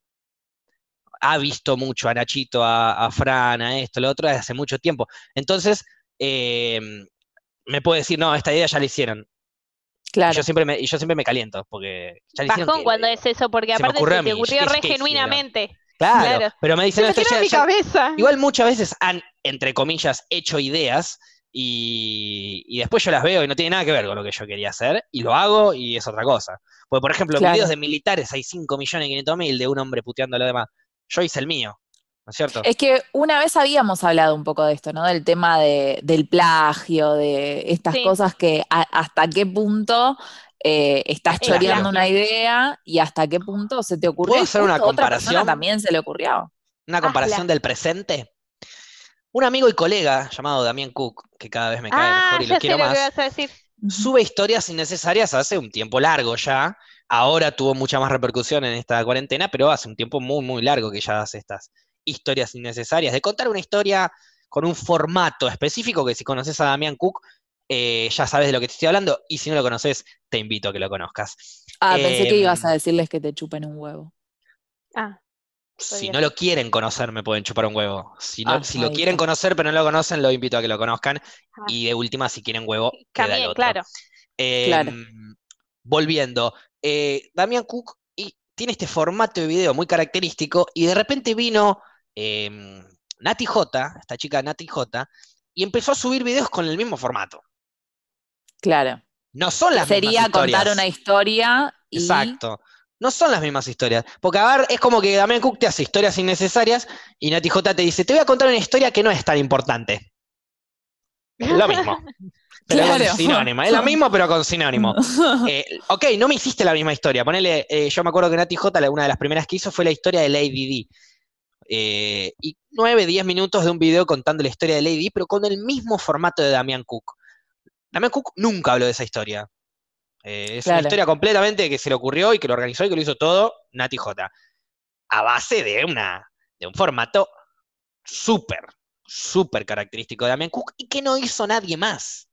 Ha visto mucho a Nachito, a, a Fran, a esto, lo otro, desde hace mucho tiempo. Entonces, eh, me puede decir, no, esta idea ya la hicieron. Y Claro. yo siempre me, y yo siempre me caliento, porque ya la. Bajón cuando es eso, porque Se me aparte ocurrió se a te ocurrió ¿qué- re genuinamente. Claro, claro. pero me dicen, no, esto ya- en mi ya-. Igual muchas veces han, entre comillas, hecho ideas y, y después yo las veo y no tiene nada que ver con lo que yo quería hacer y lo hago y es otra cosa. Porque, por ejemplo, Claro. videos de militares hay 5 millones y 500 mil de un hombre puteando a lo demás. Yo hice el mío, ¿no es cierto? Es que una vez habíamos hablado un poco de esto, ¿no? Del tema de, del plagio, de estas Sí. cosas que a- hasta qué punto eh, estás Es choreando plagio. una idea y hasta qué punto se te ocurrió. ¿Puedo hacer una otra comparación? también se le ocurrió. Una comparación hazla. del presente. Un amigo y colega llamado Damián Cook, que cada vez me cae Ah, mejor y lo sé quiero lo que más, vas a decir. sube historias innecesarias hace un tiempo largo ya. Ahora tuvo mucha más repercusión en esta cuarentena, pero hace un tiempo muy, muy largo que ya hace estas historias innecesarias. De contar una historia con un formato específico que si conoces a Damián Cook, eh, ya sabes de lo que te estoy hablando. Y si no lo conoces, te invito a que lo conozcas. Ah, pensé que ibas Em, a decirles que te chupen un huevo. Ah, Si no lo quieren conocer, me pueden chupar un huevo. Si, no- Ah, si lo quieren conocer pero no lo conocen, lo invito a que lo conozcan. Ah. Y de última, si quieren huevo, queda el otro. claro. Claro. Volviendo, eh, Damián Cook y, tiene este formato de video muy característico y de repente vino em, Nati J, esta chica Nati J, y empezó a subir videos con el mismo formato. Claro. No son las Sería mismas contar historias. una historia y Exacto. No son las mismas historias. Porque a ver, es como que Damián Cook te hace historias innecesarias y Nati J te dice, te voy a contar una historia que no es tan importante. Lo mismo. Pero Claro. con sinónimo. Es lo mismo, pero con sinónimo. Eh, ok, no me hiciste la misma historia. Ponele, eh, yo me acuerdo que Nati J, una de las primeras que hizo fue la historia de Lady D. Eh, y 9, 10 minutos de un video contando la historia de Lady D, pero con el mismo formato de Damián Cook. Damián Cook nunca habló de esa historia. Eh, es una historia completamente que se le ocurrió y que lo organizó y que lo hizo todo Nati J. A base de, una, de un formato súper, súper característico de Damián Cook y que no hizo nadie más.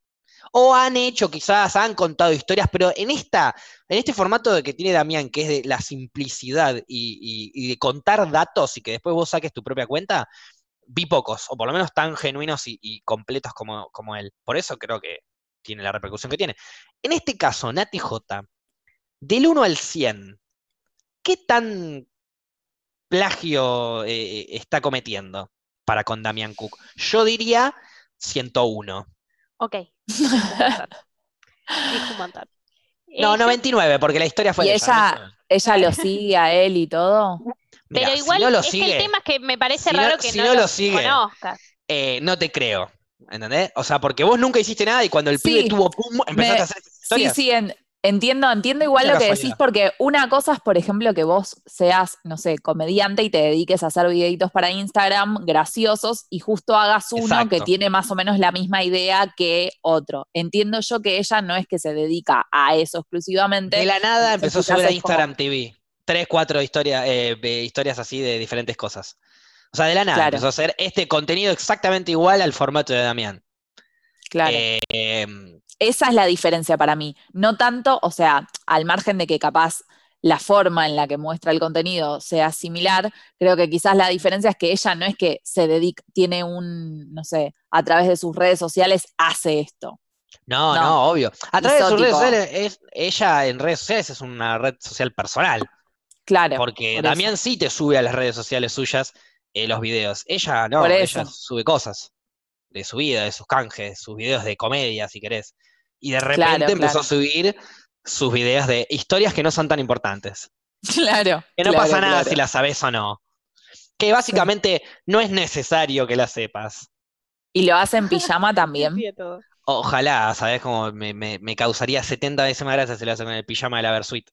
O han hecho, quizás, han contado historias, pero en, esta, en este formato de que tiene Damián, que es de la simplicidad y, de contar datos y que después vos saques tu propia cuenta, vi pocos, o por lo menos tan genuinos y, completos como, como él. Por eso creo que tiene la repercusión que tiene. En este caso, Nati J, del 1 al 100, ¿qué tan plagio eh, está cometiendo para con Damián Cook? Yo diría 101. Ok. No, Eh, yo- 99, porque la historia fue Y de ella, ella lo sigue a él y todo. Mirá, Pero si igual no lo es que sigue, el tema es que me parece si no- raro que si no, no lo lo sigue, conozcas. eh, no te creo. ¿Entendés? O sea, porque vos nunca hiciste nada y cuando el Sí, pibe tuvo pum, empezaste me- a hacer Sí, historias. sí, en- Entiendo, entiendo igual Mucha lo que decís, porque una cosa es, por ejemplo, que vos seas, no sé, comediante y te dediques a hacer videitos para Instagram graciosos y justo hagas uno que tiene más o menos la misma idea que otro. Entiendo yo que ella no es que se dedica a eso exclusivamente. De la nada empezó a subir a como- Instagram TV. Tres, cuatro historias, eh, historias así de diferentes cosas. O sea, de la nada Claro. empezó a hacer este contenido exactamente igual al formato de Damián. Claro. Eh, em, Esa es la diferencia para mí. No tanto, o sea, al margen de que capaz la forma en la que muestra el contenido sea similar, creo que quizás la diferencia es que ella no es que se dedica, tiene un, no sé, a través de sus redes sociales hace esto. no, No. no, obvio. A través de sus redes sociales, es, ella en redes sociales es una red social personal. Claro. Porque por eso. Damián sí te sube a las redes sociales suyas eh, los videos. Ella no, ella sube cosas de su vida, de sus canjes, sus videos de comedia, si querés. Y de repente Claro, empezó claro. a subir sus videos de historias que no son tan importantes. Claro. Que no claro, pasa nada claro. si las sabes o no. Que básicamente no es necesario que las sepas. Y lo hace en pijama también. Sí, de todo. Ojalá, ¿sabes? Como me, me- me causaría 70 veces más gracia si lo hace con el pijama de la Versuit.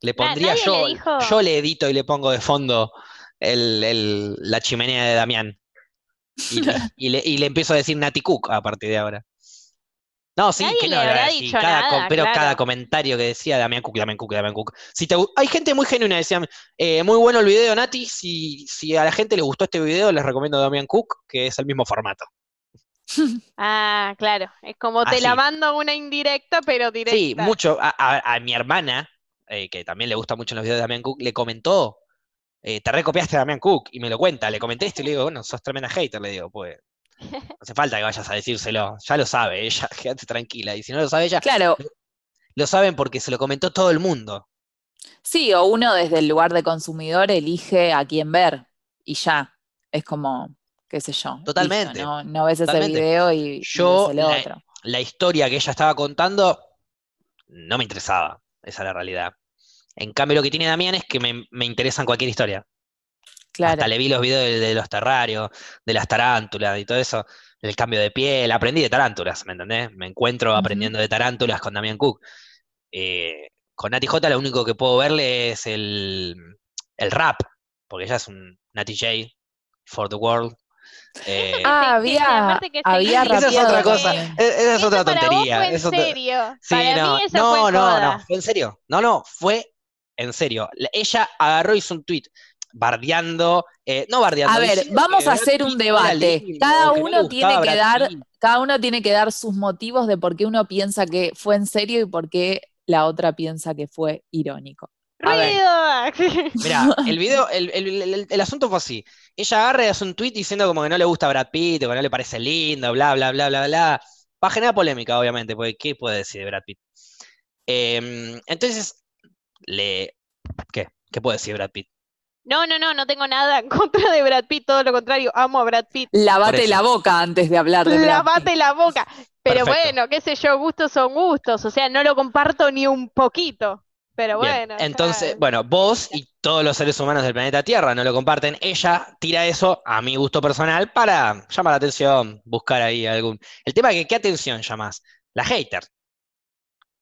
Le pondría nadie yo, le dijo- yo le edito y le pongo de fondo el- el- la chimenea de Damián. Y, le- y le, y le empiezo a decir Nati Cook a partir de ahora. No, sí, Nadie que no le a habrá dicho cada nada, pero cada comentario que decía Damián Cook, Damián Cook, Damián Cook. Si te hay gente muy genuina, decían, eh, muy bueno el video, Nati. Si, si a la gente le gustó este video, les recomiendo Damián Cook, que es el mismo formato. Ah, claro. Es como te la Así. mando una indirecta, pero directa. Sí, mucho. A, a- a mi hermana, eh, que también le gusta mucho los videos de Damián Cook, le comentó, eh, te recopiaste a Damián Cook, y me lo cuenta, le comenté esto y le digo, bueno, sos tremenda hater, le digo, pues, no hace falta que vayas a decírselo, ya lo sabe ella, quédate tranquila, y si no lo sabe ella, Claro, lo saben porque se lo comentó todo el mundo. sí, o uno desde el lugar de consumidor elige a quién ver y ya. Es como, qué sé yo. listo, Totalmente, no, no ves ese video y, y Yo ves el la- otro. La historia que ella estaba contando no me interesaba, esa es la realidad. En cambio, lo que tiene Damián es que me, me interesan cualquier historia. Claro. Hasta le vi los videos de, de los terrarios, de las tarántulas y todo eso, el cambio de piel, aprendí de tarántulas, ¿me entendés? Me encuentro aprendiendo de tarántulas con Damián Cook. Eh, con Nati J lo único que puedo verle es el, el rap, porque ella es un Nati J for the world. Eh, Ah, había, que había esa es otra cosa, e- esa es otra para vos tontería. fue en serio. Sí, para no, mí esa no, fue no, no, fue en serio. No, no, fue en serio. La- Ella agarró, hizo un tweet bardeando, eh, no bardeando. A ver, vamos a hacer un debate. lindo, Cada uno tiene que dar, cada uno tiene que dar sus motivos de por qué uno piensa que fue en serio y por qué la otra piensa que fue irónico. A ver. ¡Ruido! Mirá, el video, el, el- el- el asunto fue así. Ella agarra y hace un tweet diciendo como que no le gusta Brad Pitt, o que no le parece lindo, bla, bla, bla, bla, bla. Va a generar polémica, obviamente, porque ¿qué puede decir de Brad Pitt? Em, entonces, le... ¿Qué? ¿Qué puede decir Brad Pitt? No, no, no, no tengo nada en contra de Brad Pitt, todo lo contrario, amo a Brad Pitt. Lavate la boca antes de hablar de Brad Pitt. Lavate la boca. Pero Perfecto. bueno, qué sé yo, gustos son gustos, o sea, no lo comparto ni un poquito. Pero Bien, bueno. entonces, ya- bueno, vos y todos los seres humanos del planeta Tierra no lo comparten. Ella tira eso a mi gusto personal para llamar la atención, buscar ahí algún. El tema es que, ¿qué atención llamas? La hater.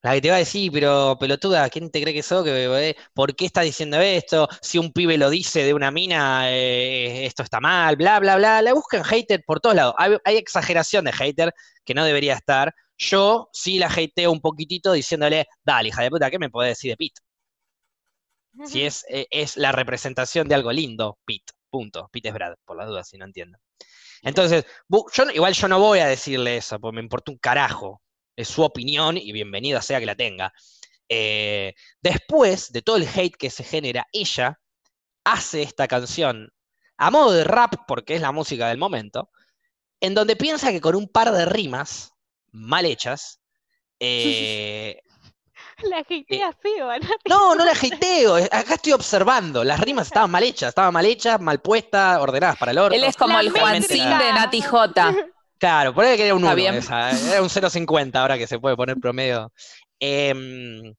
La que te va a decir, pero pelotuda, ¿quién te cree que sos? Eh, ¿Por qué estás diciendo esto? Si un pibe lo dice de una mina, eh, esto está mal, bla, bla, bla. La buscan hater por todos lados. Hay, hay exageración de hater que no debería estar. Yo sí la hateo un poquitito diciéndole, dale, hija de puta, ¿qué me podés decir de Pete? Si es, eh, es la representación de algo lindo, Pete, punto. Pete es Brad, por las dudas, si no entiendo. Entonces, yo, igual yo no voy a decirle eso, porque me importa un carajo. Es su opinión y bienvenida sea que la tenga. Eh, después de todo el hate que se genera, ella hace esta canción a modo de rap, porque es la música del momento, en donde piensa que con un par de rimas mal hechas, eh, La hatea feo, ¿no? no, no la hateo, eh, acá estoy observando. Las rimas estaban mal hechas, estaban mal hechas, mal puestas, ordenadas para el orto. Él es como La el Juancín de Nati J. Claro, por ahí que era un Está 1 bien. esa, eh, era un 0.50 ahora que se puede poner promedio. Em,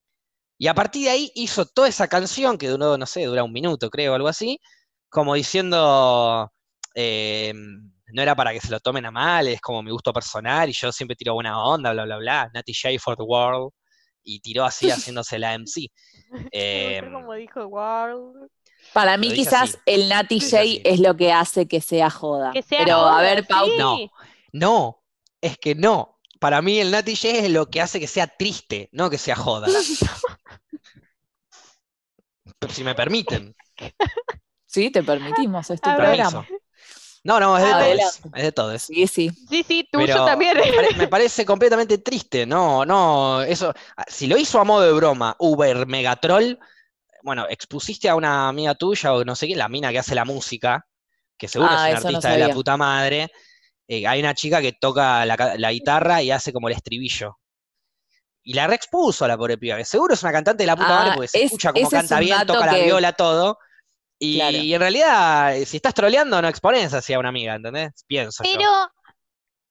y a partir de ahí hizo toda esa canción que duró, no sé, dura un minuto, creo, algo así, como diciendo, em, no era para que se lo tomen a mal, es como mi gusto personal y yo siempre tiro buena onda, bla, bla, bla. Nati J for the world. y tiró así haciéndose la MC. Eh, como dijo World. Para mí quizás así. el dice J es lo que hace que sea joda. Que sea Pero joda, a ver, Pau, sí. No. No, es que no. Para mí el Nati J es lo que hace que sea triste, no que sea joda. Pero si me permiten. sí, te permitimos, es tu A ver. programa. No, no, es de todos. Es de todos. Sí, sí. Sí, sí, tuyo Pero también. Me, pare- me parece completamente triste, no, no, eso, ah, si lo hizo a modo de broma, Uber Megatroll, bueno, expusiste a una amiga tuya o no sé qué, la mina que hace la música, que seguro Ah, es una no artista de la puta madre, eh, hay una chica que toca la, guitarra y hace como el estribillo. Y la reexpuso a la pobre piba, que seguro es una cantante de la puta madre Ah, porque se es- escucha como es canta bien, toca la viola, todo. Y, Claro. y en realidad, eh, si estás troleando, no expones así a una amiga, ¿entendés? Pienso yo. Pero,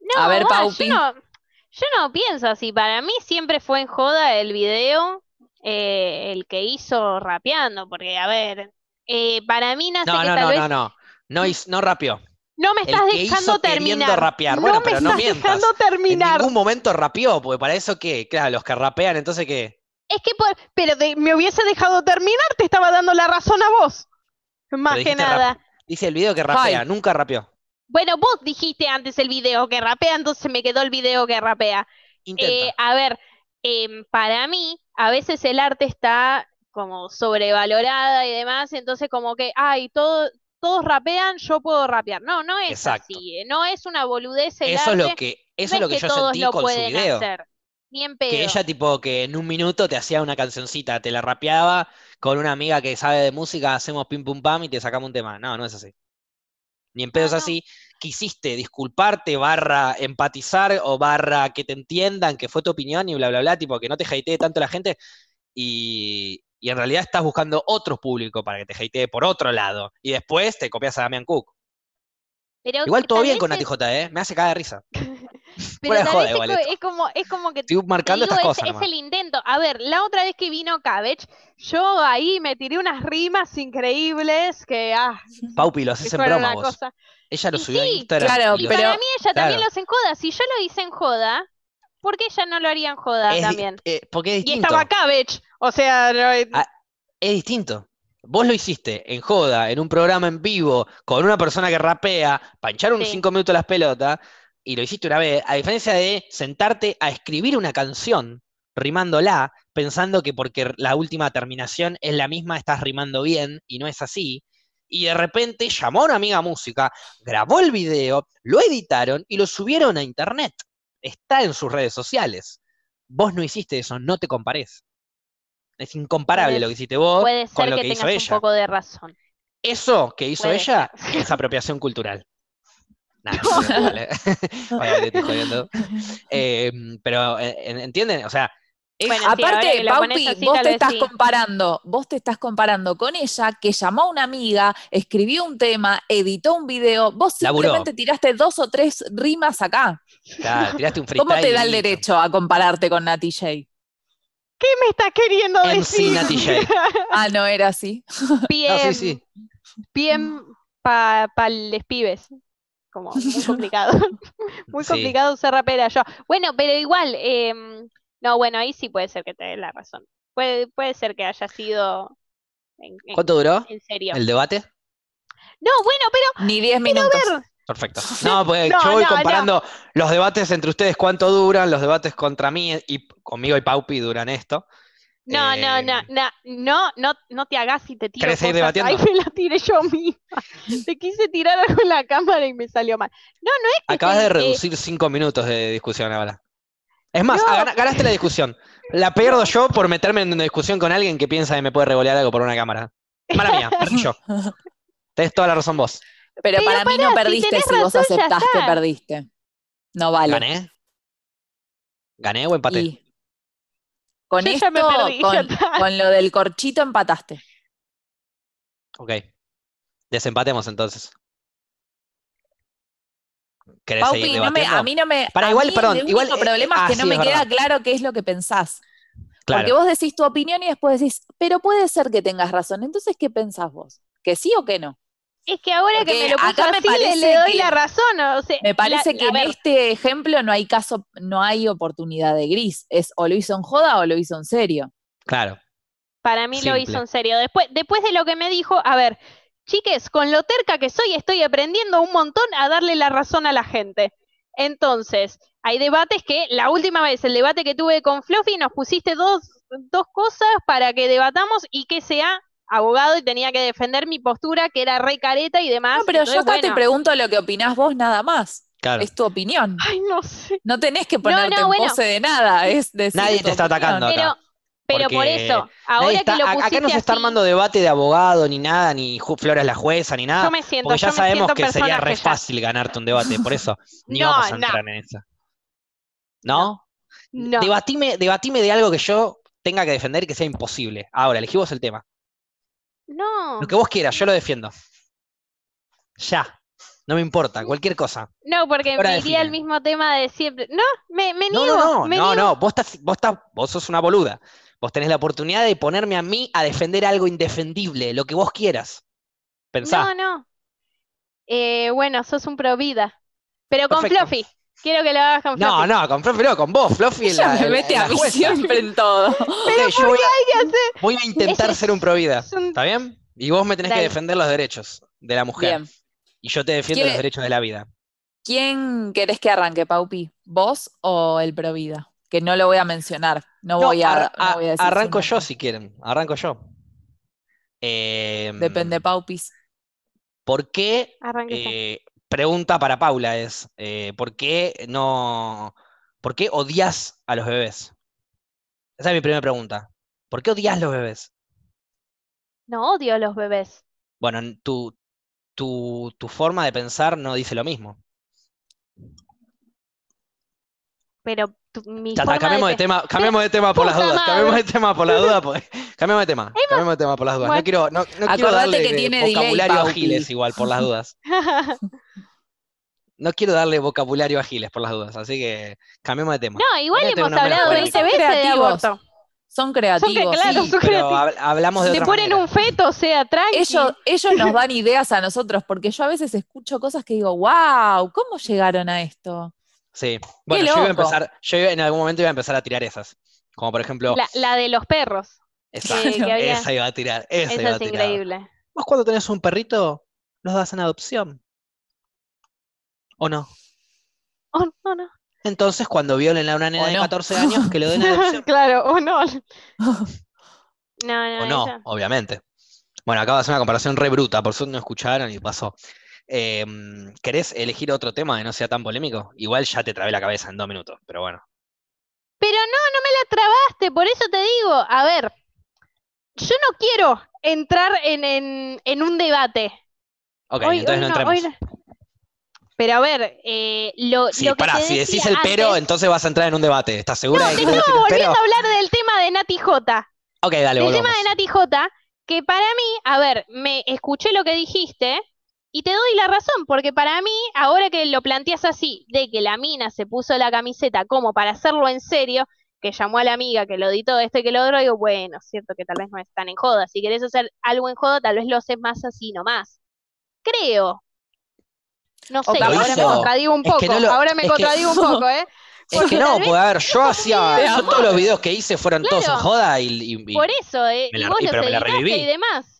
no, A ver, Paupi. yo no, yo no pienso así. Para mí siempre fue en joda el video, eh, el que hizo rapeando, porque, a ver, eh, para mí nace No, que no, tal no, vez... no, no. No, hiz- no rapeó. No me El estás que dejando hizo terminar. rapear. No Bueno, me pero no estás mientas. dejando En terminar. ningún momento rapeó, porque para eso qué, claro, los que rapean, entonces qué. Es que, por- pero de- me hubiese dejado terminar, te estaba dando la razón a vos. Más Pero que nada. rap- Dice el video que rapea, Ay. nunca rapeó. Bueno, vos dijiste antes el video que rapea, entonces me quedó el video que rapea. Eh, a ver, em, para mí, a veces el arte está como sobrevalorada y demás, entonces como que, ay, todo, todos rapean, yo puedo rapear. No, no es Exacto. así, eh, no es una boludez el eso es lo que, no eso es lo que, yo sentí con su video. hacer, ni en Que pedo. ella, tipo, que en un minuto te hacía una cancioncita, te la rapeaba con una amiga que sabe de música, hacemos pim pum pam y te sacamos un tema. No, no es así. Ni en pedo es no. así. Quisiste disculparte, barra empatizar o barra que te entiendan que fue tu opinión y bla, bla, bla, tipo, que no te hatee tanto la gente. Y, y en realidad estás buscando otro público para que te hatee por otro lado. Y después te copias a Damian Cook. Pero Igual todo bien con es- Nati J, ¿eh? Me hace caer de risa. Pero joda vez es, igual es como, es como que Estoy marcando digo, estas es, cosas es nomás. el intento. A ver, la otra vez que vino Cabbage, yo ahí me tiré unas rimas increíbles que, ah, Paupi, lo haces en broma vos. cosa. Ella lo Y subió a sí, Instagram. claro, y Y pero- para mí ella también claro. lo hace en joda. Si yo lo hice en joda, ¿por qué ella no lo haría en joda es también? eh, porque es Y distinto. estaba Cabbage, o sea, no, Ah, Es distinto. Vos lo hiciste en joda, en un programa en vivo, con una persona que rapea, unos Sí. cinco minutos las pelotas, y lo hiciste una vez, a diferencia de sentarte a escribir una canción, rimándola, pensando que porque la última terminación es la misma, estás rimando bien, y no es así. Y de repente llamó a una amiga música, grabó el video, lo editaron y lo subieron a internet. Está en sus redes sociales. Vos no hiciste eso, no te compares. Es incomparable Puede- lo que hiciste vos puede con ser lo que que hizo tengas un ella. poco de razón. Eso que hizo Puede ella ser. es apropiación cultural. Nah, no, vale. Estoy jodiendo. Eh, pero, eh, ¿entienden? O sea, es- Bueno, sí, ahora Aparte, pones Paupi, así, vos te estás sí. comparando, vos te estás comparando con ella que llamó a una amiga, escribió un tema, editó un video, vos Laburó. simplemente tiraste dos o tres rimas acá. claro, tiraste un ¿Cómo te da el derecho a compararte con Nati J? ¿Qué me estás queriendo MC decir? Ah, no era así. Bien, No, sí, sí. bien para pa les pibes. Como muy complicado. muy Sí. complicado ser rapera yo. Bueno, pero igual, em, no, bueno, ahí sí puede ser que te dé la razón. Puede, puede ser que haya sido en, en- ¿Cuánto duró en serio. el debate? No, bueno, pero Ni 10 minutos. ver, Perfecto. No, pues No, yo voy no, no. comparando los debates entre ustedes cuánto duran, los debates contra mí y conmigo y Paupi duran esto. no, no, Eh, no, no, no, no, no te hagas y te tiro ¿Querés seguir cosas. Ahí debatiendo? me la tiré yo misma. Te quise tirar algo en la cámara y me salió mal. No, no es que Acabas de reducir cinco minutos de discusión ahora. Es más, ganaste la discusión. La pierdo yo por meterme en una discusión con alguien que piensa que me puede revolear algo por una cámara. Mala mía, perdí yo. Tenés toda la razón vos. Pero Pero para mí no si perdiste tenés si vos razón, está. perdiste. No vale. ¿Gané? ¿Gané o empaté? Y con Yo esto, perdí, con, lo del corchito empataste. Ok. Desempatemos entonces. ¿Querés seguir Paupi, no me- a mí no me. Pará, a igual, mí perdón, el igual, único eh, problema ah, es que no sí, me queda verdad. claro qué es lo que pensás. Porque vos decís tu opinión y después decís, pero puede ser que tengas razón. Entonces, ¿qué pensás vos? ¿Que sí o que no? Es que ahora que me lo puso acá me así, le, parece le doy que- la razón. O sea, Me parece la- que en ver, este ejemplo no hay caso, no hay oportunidad de gris. Es o lo hizo en joda o lo hizo en serio. Claro. Para mí lo hizo en serio. Después, después de lo que me dijo, a ver, chiques, con lo terca que soy, estoy aprendiendo un montón a darle la razón a la gente. Entonces, hay debates que, la última vez, el debate que tuve con Fluffy, nos pusiste dos, dos cosas para que debatamos y que sea abogado y tenía que defender mi postura, que era re careta y demás. No, pero yo acá te pregunto lo que opinás vos nada más. Claro. Es tu opinión. Ay, no sé. No tenés que ponerte no, en bueno. pose de nada. Es decir Nadie te está opinión. atacando acá. Pero, pero por eso, ahora está- que lo a- pusiste acá no se está así, armando debate de abogado ni nada, ni Ju- Flora es la jueza ni nada. yo me siento, Porque ya yo sabemos siento que sería re fácil ganarte un debate, por eso ni No, vamos a no. entrar en eso. ¿No? No. Debatime, debatime de algo que yo tenga que defender y que sea imposible. Ahora, elegí vos el tema. No. Lo que vos quieras, yo lo defiendo. Ya. No me importa, cualquier cosa. No, porque Ahora me iría define. mismo tema de siempre. No, me, me No, niego. no, no, me no, niego. no. Vos estás, vos estás, vos sos una boluda. Vos tenés la oportunidad de ponerme a mí a defender algo indefendible, lo que vos quieras. Pensá. No, no. Eh, bueno, sos un pro vida. Pero con Perfecto. Fluffy. Quiero que lo hagas con No, Fluffy. no, con Fluffy no, con vos, Fluffy Ella la, me mete la a mí jueza. siempre en todo. Ok, yo voy a, voy a intentar ser un provida, ¿está bien? Y vos me tenés que defender los derechos de la mujer. Bien. Y yo te defiendo ¿Quiere- los derechos de la vida. ¿Quién querés que arranque, Paupi? ¿Vos o el Provida? Que no lo voy a mencionar. No, No, voy a, ar- no a- voy a decir arranco yo si quieren, arranco yo. Em, Depende, Paupis. ¿Por qué? Eh, pregunta para Paula es, eh, ¿por qué no, por qué odias a los bebés? Esa es mi primera pregunta. ¿Por qué odias los bebés? No odio a los bebés. Bueno, tu, tu, tu forma de pensar no dice lo mismo. Pero tu- mi Ya forma cambiemos de tema, cambiemos de tema por las dudas, cambiemos de tema por las dudas, porque- cambiemos de tema, cambiemos de tema por las dudas. No quiero, no, no quiero Acordate darle que tiene delay, vocabulario a Paupi. Giles igual por las dudas. No quiero darle vocabulario a Giles por las dudas, así que cambiemos de tema. No, igual hemos hablado política. 20 veces de aborto. Son creativos. claro, sí. son Pero creativos. hab- hablamos de Le otra ponen manera. un feto, o sea, tranqui. Ellos, ellos nos dan ideas a nosotros, porque yo a veces escucho cosas que digo, wow, ¿cómo llegaron a esto? Sí. Bueno, yo iba a empezar, yo iba- en algún momento iba a empezar a tirar esas. Como por ejemplo, La, la de los perros. esa, que- que había- esa iba a tirar, esa, Esa iba a es increíble. Vos cuando tenés un perrito, los das en adopción. ¿O no? Oh, no, no. Entonces, cuando violen a una nena de no. 14 años, que lo den en adopción. claro, o no. No, no, o no, obviamente. Bueno, acabo de hacer una comparación re bruta, por suerte no escucharon y pasó. Em, ¿querés elegir otro tema que no sea tan polémico? Igual ya te trabé la cabeza en dos minutos, pero bueno. Pero no, no me la trabaste, por eso te digo, a ver, yo no quiero entrar en, en, en un debate. Ok, Hoy- entonces hoy no no, entremos. no. Pero a ver, eh, lo, Sí, lo que pará, te si decís el pero, entonces vas a entrar en un debate. ¿Estás segura No, de te que el volviendo a hablar del tema de Nati J. Ok, dale, Del volvamos. tema de Nati J, que para mí, a ver, me escuché lo que dijiste y te doy la razón, porque para mí, ahora que lo planteas así, de que la mina se puso la camiseta como para hacerlo en serio, que llamó a la amiga, que lo editó esto y que lo otro, digo, bueno, es cierto que tal vez no es tan en joda. Si querés hacer algo en joda, tal vez lo haces más así nomás. Creo. No sé, ahora me contradigo un Es que poco, no lo- ahora me es que- contradigo un poco, ¿eh? Es Porque que no, pues a ver, yo hacía, yo todos los videos que hice fueron todos en joda y, y- y, Por eso, ¿eh? me Y la- vos y los pero me la reviví. y demás.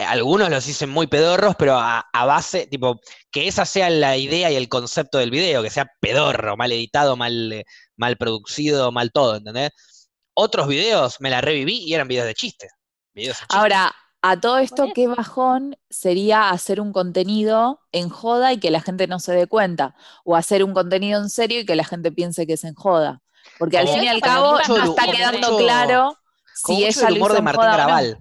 Eh, algunos los hice muy pedorros, pero a, a base, tipo, que esa sea la idea y el concepto del video, que sea pedorro, mal editado, mal, eh, mal producido, mal todo, ¿entendés? Otros videos me la reviví y eran videos de chistes. Videos de chistes. Ahora, a todo esto, qué bajón sería hacer un contenido en joda y que la gente no se dé cuenta, o hacer un contenido en serio y que la gente piense que es en joda. Porque al fin y al cabo no está quedando mucho- claro si ella el humor de Martín. Garabal.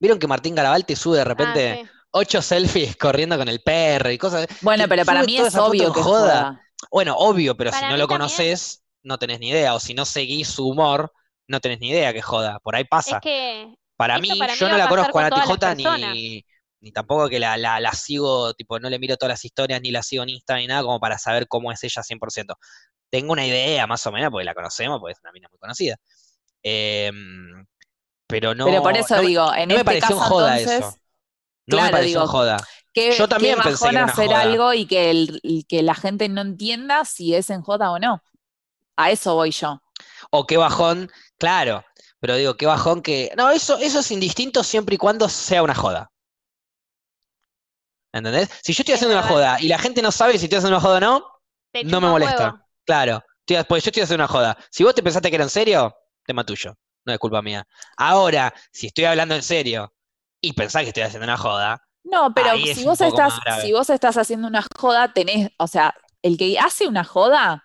¿Vieron que Martín Garabal te sube de Ah, repente sí. ocho selfies corriendo con el perro y cosas? Bueno, pero para mí es obvio que joda. joda. Bueno, obvio, pero Para si no lo también. conoces, no tenés ni idea. O si no seguís su humor, no tenés ni idea que joda. Por ahí pasa. Es que Para mí, para mí yo no la conozco a con Nati todas las J personas. ni, ni tampoco que la, la, la sigo, tipo, no le miro todas las historias, ni la sigo en Insta, ni nada, como para saber cómo es ella 100%. Tengo una idea más o menos, porque la conocemos, porque es una mina muy conocida. Em, pero no. Pero por eso no digo, en no me este pareció caso joda entonces, eso. No me pareció digo, joda. Yo también pensé que bajón era una hacer joda. algo y que, el- y que la gente no entienda si es en joda o no. A eso voy yo. O qué bajón, claro, pero digo, qué bajón que. No, eso, eso es indistinto siempre y cuando sea una joda. ¿Entendés? Si yo estoy Es haciendo una joda y la gente no sabe si estoy haciendo una joda o no, no me molesta. huevo. Claro, estoy- pues yo estoy haciendo una joda. Si vos te pensaste que era en serio, tema tuyo, no es culpa mía. Ahora, si estoy hablando en serio y pensás que estoy haciendo una joda, No, pero Ahí es si un vos poco estás, si vos estás haciendo una joda, tenés, o sea, el que hace una joda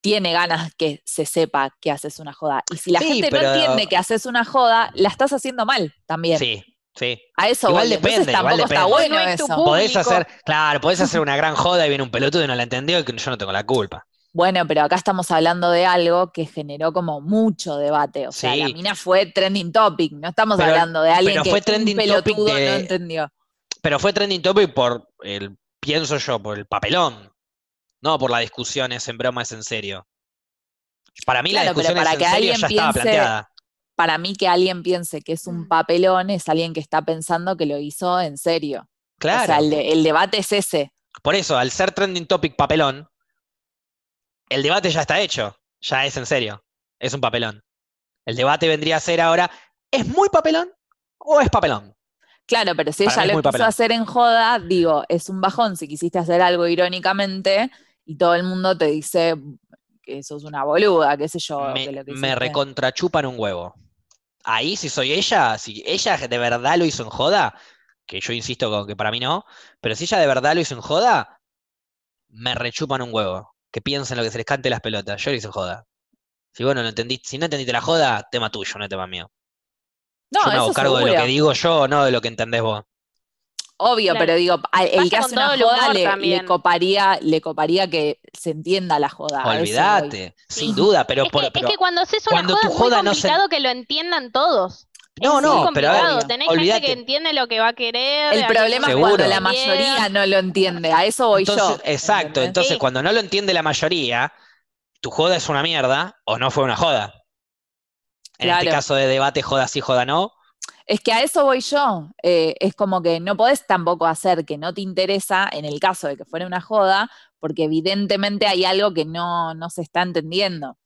tiene ganas que se sepa que haces una joda. Y si la Sí, gente pero- no entiende que haces una joda, la estás haciendo mal también. sí, sí. A eso Igual voy. Entonces depende, igual tampoco está depende. bueno No eso. Podés hacer, claro, podés hacer una gran joda y viene un pelotudo y no la entendió y que yo no tengo la culpa. Bueno, pero acá estamos hablando de algo que generó como mucho debate. O sea, la mina fue trending topic. No estamos Pero- hablando de alguien pero que fue un trending topic pelotudo de- no entendió. Pero fue trending topic por el, pienso yo, por el papelón, no por la discusión es en broma, es en serio. Para mí la Claro, discusión para es en serio ya estaba planteada. Para mí que alguien piense que es Mm. un papelón es alguien que está pensando que lo hizo en serio. Claro. O sea, el, de- el debate es ese. Por eso, al ser trending topic papelón, el debate ya está hecho, ya es en serio, es un papelón. El debate vendría a ser ahora, ¿es muy papelón o es papelón? Claro, pero si Para ella lo quiso papelón. hacer en joda, digo, es un bajón si quisiste hacer algo irónicamente y todo el mundo te dice que sos una boluda, qué sé yo. me, que lo que me recontrachupan un huevo. Ahí si soy ella, si ella de verdad lo hizo en joda, que yo insisto con que para mí no, pero si ella de verdad lo hizo en joda, me rechupan un huevo. Que piensen lo que se les cante las pelotas. Yo lo hice joda. Si vos no lo entendiste, si no entendiste la joda, tema tuyo, no es tema mío. No, yo me hago cargo de lo que digo yo, no de lo que entendés vos. Obvio, Claro. pero digo, el que hace una joda le, le coparía, le coparía que se entienda la joda. Olvídate, sin Sí. duda, pero, Es por- que, es que cuando haces una cuando joda tu es muy joda no se- complicado que lo entiendan todos. No, es no, muy pero a ver, complicado. Tenés gente olvídate. que entiende lo que va a querer. El problema es no cuando Seguro. la mayoría no lo entiende. A eso voy Entonces, yo. exacto, ¿entendés? entonces Sí. cuando no lo entiende la mayoría, tu joda es una mierda o no fue una joda. En este Claro. caso de debate, joda sí, joda no. Es que a eso voy yo. Eh, es como que no podés tampoco hacer que no te interesa en el caso de que fuera una joda, porque evidentemente hay algo que no, no se está entendiendo.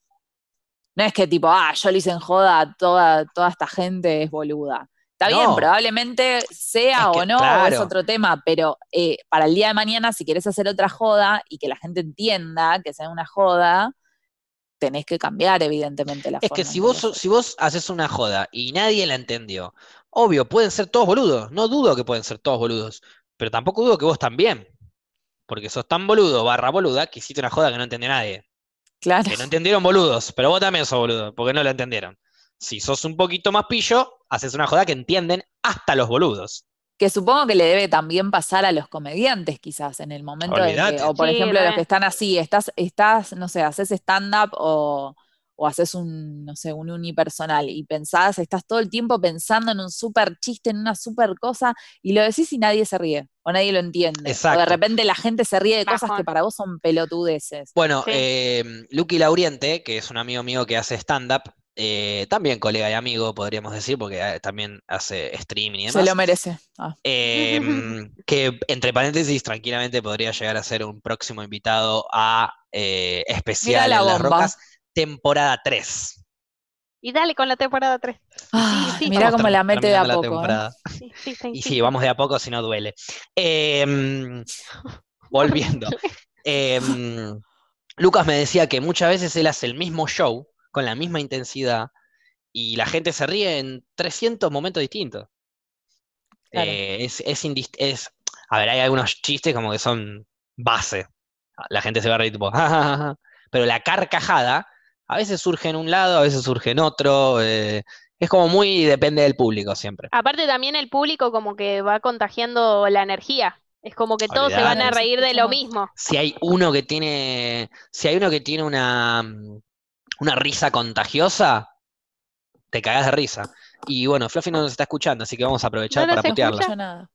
No es que tipo, ah, yo lo hice en joda, toda, toda esta gente es boluda. Está bien, probablemente sea Es o no, es otro tema, pero eh, para el día de mañana, si querés hacer otra joda y que la gente entienda que sea una joda, tenés que cambiar evidentemente la Es forma. que si vos, haces. si vos haces una joda y nadie la entendió, obvio, pueden ser todos boludos. No dudo que pueden ser todos boludos, pero tampoco dudo que vos también. Porque sos tan boludo barra boluda que hiciste una joda que no entendió nadie. Claro. Que no entendieron boludos, pero vos también sos boludo, porque no lo entendieron. Si sos un poquito más pillo, haces una joda que entienden hasta los boludos. Que supongo que le debe también pasar a los comediantes, quizás, en el momento en que, o por Sí, ejemplo, los re. que están así, estás, estás, no sé, haces stand-up o, o haces un, no sé, un unipersonal y pensás, estás todo el tiempo pensando en un súper chiste, en una súper cosa, y lo decís y nadie se ríe, o nadie lo entiende. O de Exacto. repente la gente se ríe de cosas que para vos son pelotudeces. Bueno, Sí. eh, Lucky Lauriente, que es un amigo mío que hace stand-up, eh, también colega y amigo, podríamos decir, porque eh, también hace streaming y Se demás. lo merece. Ah. em, que entre paréntesis, tranquilamente podría llegar a ser un próximo invitado a eh, especial la en Las. Rocas, temporada 3. Y dale con la temporada 3. Ah, sí, Estamos cómo la mete de a poco. ¿eh? temporada. Sí, sí, sí, Y sí. sí, vamos de a poco si no duele. Em, volviendo. Em, Lucas me decía que muchas veces él hace el mismo show con la misma intensidad y la gente se ríe en 300 momentos distintos. Claro. Eh, es, es, indist- es- a ver, hay algunos chistes como que son base. La gente se va a reír tipo, pero la carcajada a veces surge en un lado, a veces surge en otro. eh, es como muy, depende del público siempre. Aparte también el público como que va contagiando la energía. Es como que todos se van a reír de lo mismo. si hay uno que tiene, si hay uno que tiene una, mm, una risa contagiosa, te cagás de risa. Y bueno, Fluffy no nos está escuchando, así que vamos a aprovechar No para escucho nada.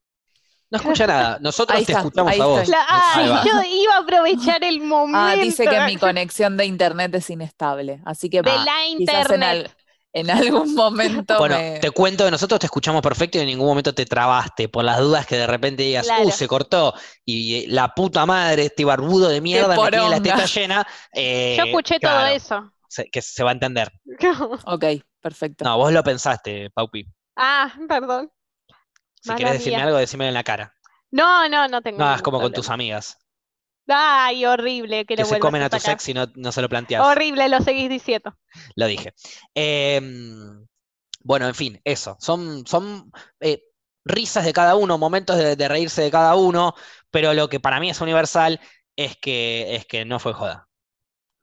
No escucha nada, nosotros Ahí te está, escuchamos ahí a vos. La- ay, yo iba a aprovechar el momento Ah, dice que mi conexión de internet es inestable. Así que de Ah, la quizás en, internet. al- en algún momento Bueno, me- te cuento que nosotros te escuchamos perfecto y en ningún momento te trabaste, por las dudas que de repente digas, Claro. uh, se cortó, y eh, la puta madre, este barbudo de mierda me tiene la teta llena. eh, Yo escuché todo eso. se- que se va a entender. Ok, perfecto. No, vos lo pensaste, Paupi. ah, perdón. Si Mala querés decirme mía. algo, decímelo en la cara. No, no, no tengo No, es como con tus amigas, Ay, horrible que, que lo se comen a tu sacar. sex y no, no se lo planteas. Horrible, lo seguís diciendo. Lo dije. Em, bueno, en fin, eso. Son, son eh, risas de cada uno, momentos de, de reírse de cada uno, pero lo que para mí es universal es que, es que no fue joda.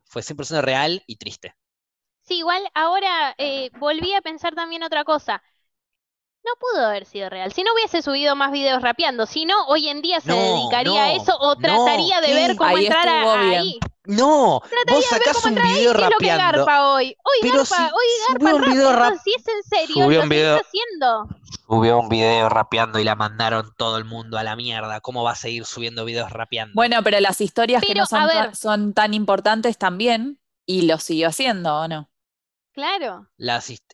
Fue 100% real y triste. Sí, igual ahora eh, volví a pensar también otra cosa. No pudo haber sido real. Si no hubiese subido más videos rapeando, si no, hoy en día se No, dedicaría a no, eso o no, trataría de ¿qué? ver cómo Ahí entrar a- ahí. No, Trataría vos de ver sacás cómo un entrar ahí. video ¿Qué es lo que rapeando. garpa hoy? Hoy Pero garpa, si hoy subió garpa un el video rap, si es en serio, subió lo un video- haciendo. Subió un video rapeando y la mandaron todo el mundo a la mierda. ¿Cómo va a seguir subiendo videos rapeando? Bueno, pero las historias que Pero, no son, a ver. son tan importantes también, y lo siguió haciendo, ¿o no? Claro.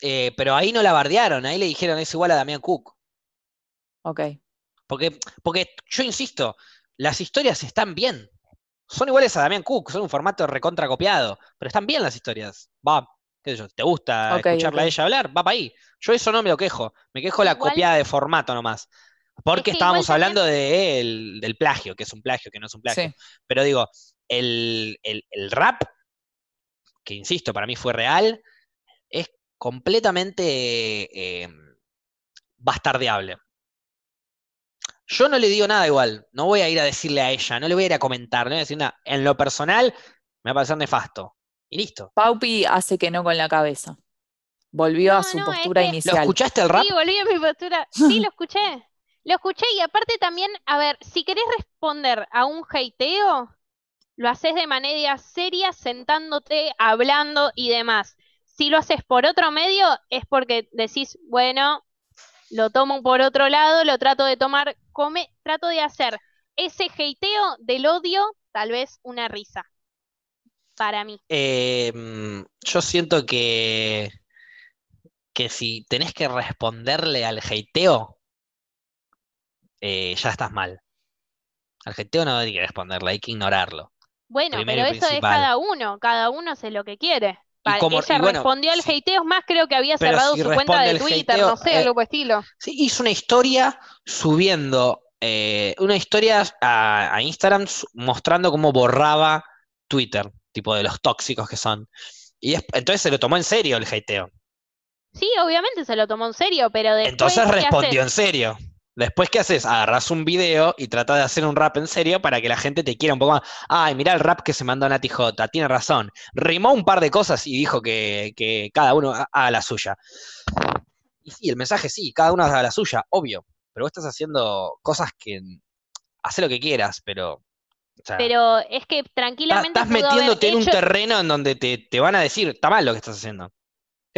Eh, pero ahí no la bardearon, ahí le dijeron es igual a Damián Cook. Ok. Porque, porque yo insisto, las historias están bien. Son iguales a Damián Cook, son un formato recontra copiado, pero están bien las historias. Va, qué sé yo, ¿te gusta escucharla a ella hablar? Va para ahí. Yo eso no me lo quejo, me quejo la copiada de formato nomás. Porque que igual estábamos también- hablando de el- del plagio, que es un plagio, que no es un plagio. Sí. Pero digo, el, el- el rap, que insisto, para mí fue real, es completamente eh, bastardeable. Yo no le digo nada igual, no voy a ir a decirle a ella, no le voy a ir a comentar, no le voy a decir nada. En lo personal, me va a parecer nefasto. Y listo. Paupi hace que no con la cabeza. Volvió No, a su no, es postura que- ¿Lo inicial. escuchaste el rap? Sí, volví a mi postura. Sí, lo escuché. Lo escuché y aparte también, a ver, si querés responder a un hateo, lo haces de manera seria, sentándote, hablando y demás. Si lo haces por otro medio, es porque decís, bueno, lo tomo por otro lado, lo trato de tomar, come, trato de hacer ese hateo del odio, tal vez una risa. Para mí. Eh, mm, yo siento que, que si tenés que responderle al hateo, eh, ya estás mal. Al hateo no hay que responderle, hay que ignorarlo. Bueno, Primero pero eso es cada uno, cada uno hace lo que quiere. Como- ella y bueno, respondió al hateo, más creo que había cerrado si su cuenta de Twitter, hateo, no sé, eh, algo estilo. Sí, hizo una historia subiendo, eh, una historia a, a Instagram mostrando cómo borraba Twitter, tipo de los tóxicos que son. Y es- entonces se lo tomó en serio el hateo. Sí, obviamente se lo tomó en serio, pero después Entonces ¿qué respondió en serio. Después, ¿qué haces? Agarrás un video y tratás de hacer un rap en serio para que la gente te quiera un poco más. Ay, mirá el rap que se mandó Nati J, tiene razón. Rimó un par de cosas y dijo que, que cada uno ha- haga la suya. Y sí, el mensaje sí, cada uno haga la suya, obvio. Pero vos estás haciendo cosas que. Hacé lo que quieras, pero. o sea, Pero es que tranquilamente estás metiéndote en un terreno en donde te, te van a decir, está mal lo que estás haciendo.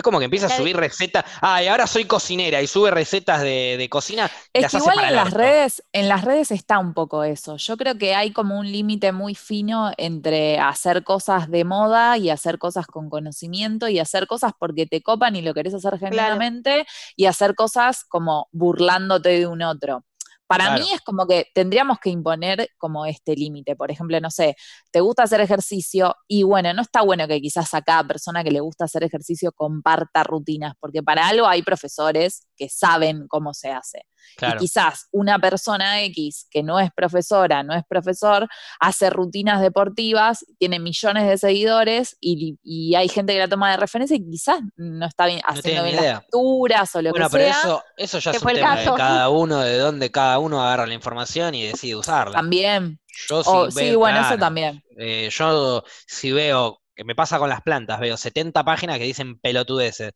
Es como que empieza a subir recetas. Ay, ahora soy cocinera y sube recetas de, de cocina. y Es las que hace igual para en las redes, en las redes está un poco eso. Yo creo que hay como un límite muy fino entre hacer cosas de moda y hacer cosas con conocimiento y hacer cosas porque te copan y lo querés hacer genuinamente y hacer cosas como burlándote de un otro. Para Claro. mí es como que tendríamos que imponer como este límite. Por ejemplo, no sé, te gusta hacer ejercicio y bueno, no está bueno que quizás a cada persona que le gusta hacer ejercicio comparta rutinas, porque para algo hay profesores que saben cómo se hace. Claro. Y quizás una persona X que no es profesora, no es profesor, hace rutinas deportivas, tiene millones de seguidores y, y hay gente que la toma de referencia y quizás no está bien, No haciendo bien idea. las lecturas o lo Bueno, que pero sea. eso, eso ya es un tema de cada uno, de dónde cada uno agarra la información y decide usarla. También. Yo sí, O- sí, veo- bueno, eso también. eh, yo si veo, que me pasa con las plantas, veo 70 páginas que dicen pelotudeces.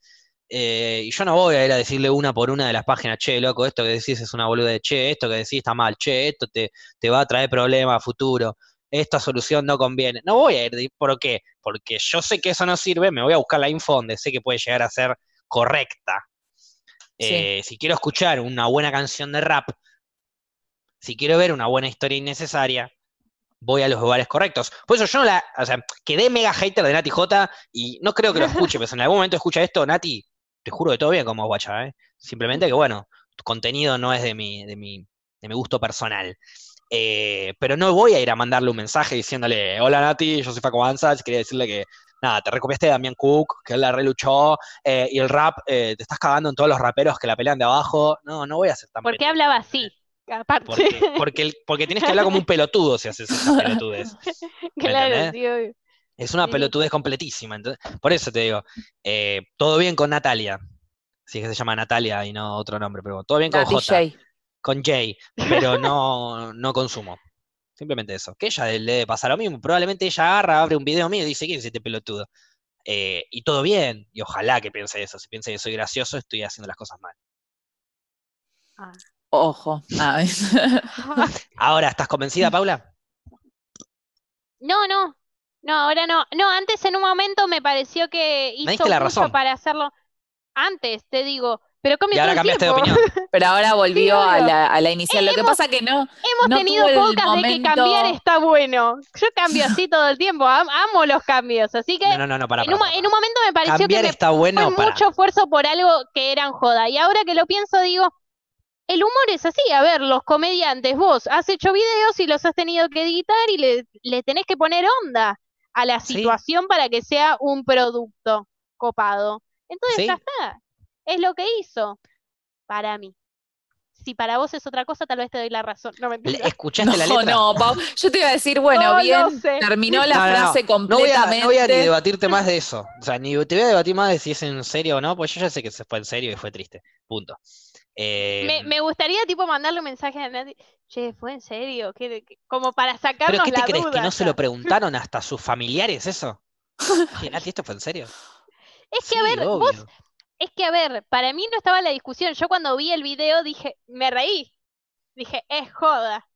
Eh, y yo no voy a ir a decirle una por una de las páginas, che, loco, esto que decís es una boluda de che, esto que decís está mal, che, esto te, te va a traer problemas a futuro, esta solución no conviene. No voy a ir, ¿por qué? Porque yo sé que eso no sirve, me voy a buscar la info donde sé que puede llegar a ser correcta. Sí. Eh, si quiero escuchar una buena canción de rap, si quiero ver una buena historia innecesaria, voy a los lugares correctos. Por eso yo no la, o sea, quedé mega hater de Nati J y no creo que lo escuche, pero si en algún momento escucha esto, Nati, te juro que todo bien como guacha, ¿eh? Simplemente que, bueno, tu contenido no es de mi, de mi, de mi gusto personal. Eh, pero no voy a ir a mandarle un mensaje diciéndole, hola Nati, yo soy Faco Ansach, quería decirle que, nada, te recopiaste de Damián Cook, que él la reluchó, eh, y el rap, eh, te estás cagando en todos los raperos que la pelean de abajo. No, no voy a ser tan ¿Por qué hablaba así? Aparte. Porque, porque, tienes que hablar como un pelotudo si haces esas pelotudes. claro, sí, obvio. Es una Sí, pelotudez completísima. entonces- por eso te digo, eh, todo bien con Natalia. Si es que se llama Natalia y no otro nombre, pero todo bien con Nati J, J. con J, pero no, no consumo. Simplemente eso. Que ella le debe pasar lo mismo. Probablemente ella agarra, abre un video mío y dice, ¿quién es este pelotudo? Eh, y todo bien. Y ojalá que piense eso. Si piensa que soy gracioso, estoy haciendo las cosas mal. Ojo. Ah, Ahora, ¿estás convencida, Paula? No, no. No, ahora no. No, antes en un momento me pareció que hizo la mucho razón. para hacerlo. Antes, te digo. Pero Y ahora cambiaste de opinión. Pero ahora volvió a la, a la inicial. Lo que Hemos- pasa que no. Hemos No tenido podcast de que momento- cambiar está bueno. Yo cambio así todo el tiempo. am- amo los cambios. Así que No, no, no, no, para, en, un, mo- en un momento me pareció Cambiar que me está bueno fue para. mucho esfuerzo por algo que eran joda. Y ahora que lo pienso, digo, el humor es así. A ver, los comediantes, vos has hecho videos y los has tenido que editar y le, le tenés que poner onda a la Sí. situación para que sea un producto copado. Entonces Sí. ya está. Es lo que hizo para mí. Si para vos es otra cosa, tal vez te doy la razón. No mentira. ¿Escuchaste la No, letra? no, Pau. Yo te iba a decir, bueno, No, no bien, sé. terminó la No, no, no. frase No voy, a, completamente. no voy a ni debatirte más de eso. O sea, ni te voy a debatir más de si es en serio o no, pues yo ya sé que se fue en serio y fue triste. Punto. Eh, Me, me gustaría tipo mandarle un mensaje a Nati. Che, ¿fue en serio? ¿Qué- qué- como para ¿Pero sacarnos qué te la crees? ¿Que no se lo preguntaron hasta sus familiares eso? Che, Nati, ¿esto fue en serio? Es que, Sí, a ver, vos, es que, a ver, para mí no estaba la discusión. Yo cuando vi el video dije, me reí. Dije, es joda.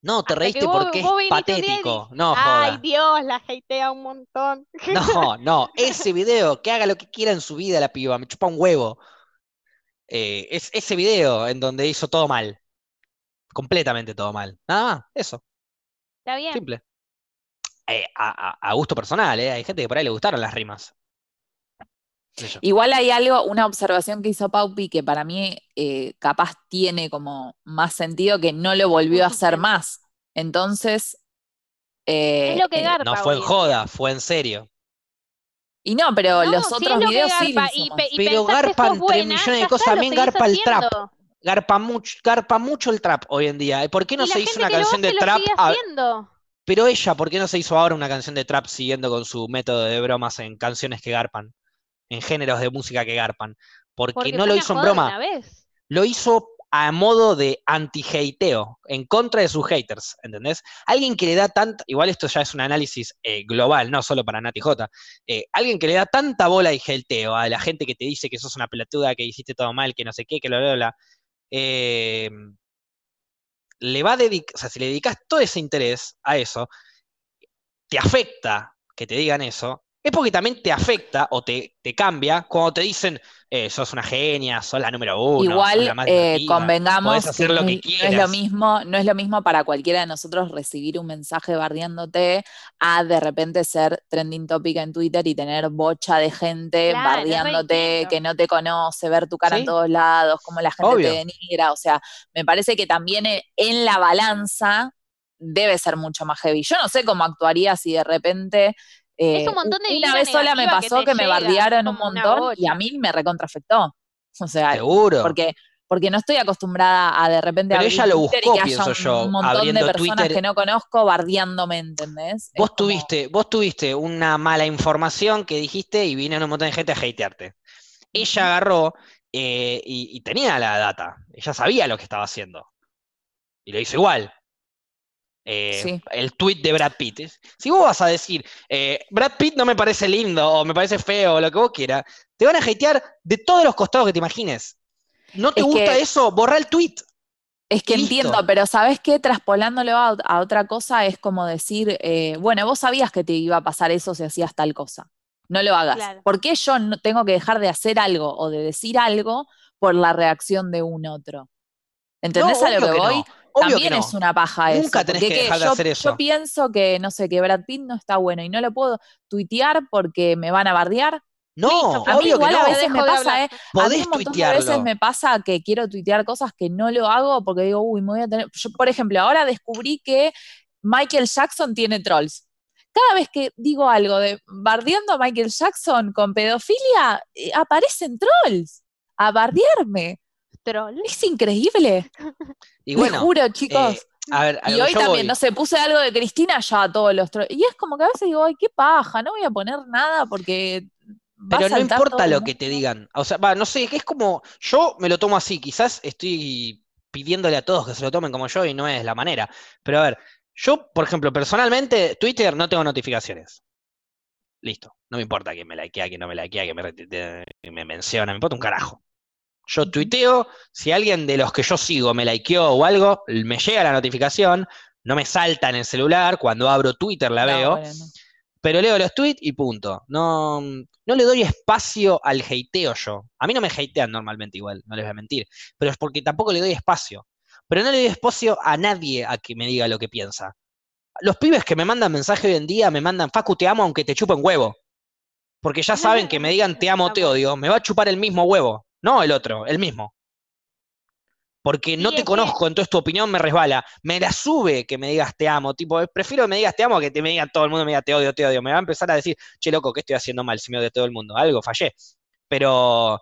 No, te hasta reíste vos- porque es vos y patético. No, Ay, joda. Dios, la hatea un montón. No, no. Ese video, que haga lo que quiera en su vida la piba, me chupa un huevo. Eh, es ese video en donde hizo todo mal. Completamente todo mal. Nada más, eso. Está bien. Simple. Eh, a, a- a gusto personal, ¿eh? Hay gente que por ahí le gustaron las rimas. Igual hay algo, una observación que hizo Paupi que para mí eh, capaz tiene como más sentido que no lo volvió a hacer más. Entonces. eh, Es lo que garpa No fue en joda, fue en serio. Y no, pero No, los otros videos sí lo garpa, hizo y Pero garpan sos tres buena, millones de cosas, también garpa el trap. Garpa mucho, garpa mucho el trap hoy en día. ¿Y ¿Por qué no se hizo una canción de trap? a-. Pero ella, ¿por qué no se hizo ahora una canción de trap siguiendo con su método de bromas en canciones que garpan? En géneros de música que garpan. Porque, Porque no lo hizo en broma. lo hizo a modo de anti-hateo, en contra de sus haters, ¿entendés? Alguien que le da tanta, igual esto ya es un análisis eh, global, no solo para Nati J, eh, alguien que le da tanta bola y hateo a la gente que te dice que sos una pelotuda, que hiciste todo mal, que no sé qué, que lo bla, eh, le va a dedicar, o sea, si le dedicas todo ese interés a eso, te afecta que te digan eso, es porque también te afecta o te, te cambia cuando te dicen, eh, sos una genia, sos la número uno, sos Igual la más eh, convengamos podés hacer que lo no que es, no es lo mismo, no es lo mismo para cualquiera de nosotros recibir un mensaje bardeándote a de repente ser trending topic en Twitter y tener bocha de gente Claro, bardeándote que no te conoce, ver tu cara en Sí. todos lados, cómo la gente Obvio. te denigra. O sea, me parece que también e- en la balanza debe ser mucho más heavy. Yo no sé cómo actuaría si de repente. Eh, un montón de una vez sola me que pasó te que me llega, bardearon un como montón y a mí me recontrafectó. O sea, Seguro. porque, porque no estoy acostumbrada a de repente Pero abrir ella lo Twitter buscó, y que haya pienso un yo, montón de abriendo personas Twitter. que no conozco bardeándome, ¿entendés? Es Vos como- tuviste, vos tuviste una mala información que dijiste y vino un montón de gente a hatearte. Ella agarró eh, y, y tenía la data, ella sabía lo que estaba haciendo. Y lo hizo igual. Eh, Sí. El tweet de Brad Pitt. Si vos vas a decir, eh, Brad Pitt no me parece lindo o me parece feo o lo que vos quieras, te van a hatear de todos los costados que te imagines. ¿No te Es gusta que- eso? Borra el tweet. Es que listo. entiendo, pero ¿sabés qué? Traspolándolo a, a otra cosa es como decir, eh, bueno, vos sabías que te iba a pasar eso si hacías tal cosa. No lo hagas. Claro. ¿Por qué yo no tengo que dejar de hacer algo o de decir algo por la reacción de un otro? ¿Entendés No, a lo que que voy? no, obvio También no. es una paja eso. Nunca tenés que dejar de yo, hacer yo eso. pienso que, no sé, que Brad Pitt no está bueno y no lo puedo tuitear porque me van a bardear. No, Listo, A mí obvio que igual no. a veces me pasa. ¿eh? A mí Podés un montón de tuitearlo. veces me pasa que quiero tuitear cosas que no lo hago porque digo, uy, me voy a tener. Yo, por ejemplo, ahora descubrí que Michael Jackson tiene trolls. Cada vez que digo algo de bardeando a Michael Jackson con pedofilia, eh, aparecen trolls a bardearme. Troll. Es increíble. Y bueno, juro, chicos. eh, a ver, a y hoy que también, voy. no sé, puse algo de Cristina ya todos los trolls. Y es como que a veces digo, ay, qué paja, no voy a poner nada porque. va a Pero no importa lo que te digan. O sea, va, no sé, que es como. Yo me lo tomo así. Quizás estoy pidiéndole a todos que se lo tomen como yo y no es la manera. Pero a ver, yo, por ejemplo, personalmente, Twitter no tengo notificaciones. Listo. No me importa quién me likea, quién no me likea, quién me, me menciona, me importa un carajo. Yo tuiteo, si alguien de los que yo sigo me likeó o algo, me llega la notificación, no me salta en el celular, cuando abro Twitter la No, veo, bueno, no. pero leo los tweets y punto. No, no le doy espacio al hateo yo. A mí no me hatean normalmente igual, no les voy a mentir, pero es porque tampoco le doy espacio. Pero no le doy espacio a nadie a que me diga lo que piensa. Los pibes que me mandan mensaje hoy en día me mandan, Facu, te amo aunque te chupen huevo. Porque ya saben que me digan te amo te odio, me va a chupar el mismo huevo, no el otro, el mismo. Porque no te que- conozco, entonces tu opinión me resbala. Me la sube que me digas te amo. Tipo, prefiero que me digas te amo que te me diga todo el mundo me diga te odio, te odio. Me va a empezar a decir, che, loco, ¿qué estoy haciendo mal si me odia todo el mundo? Algo fallé. Pero,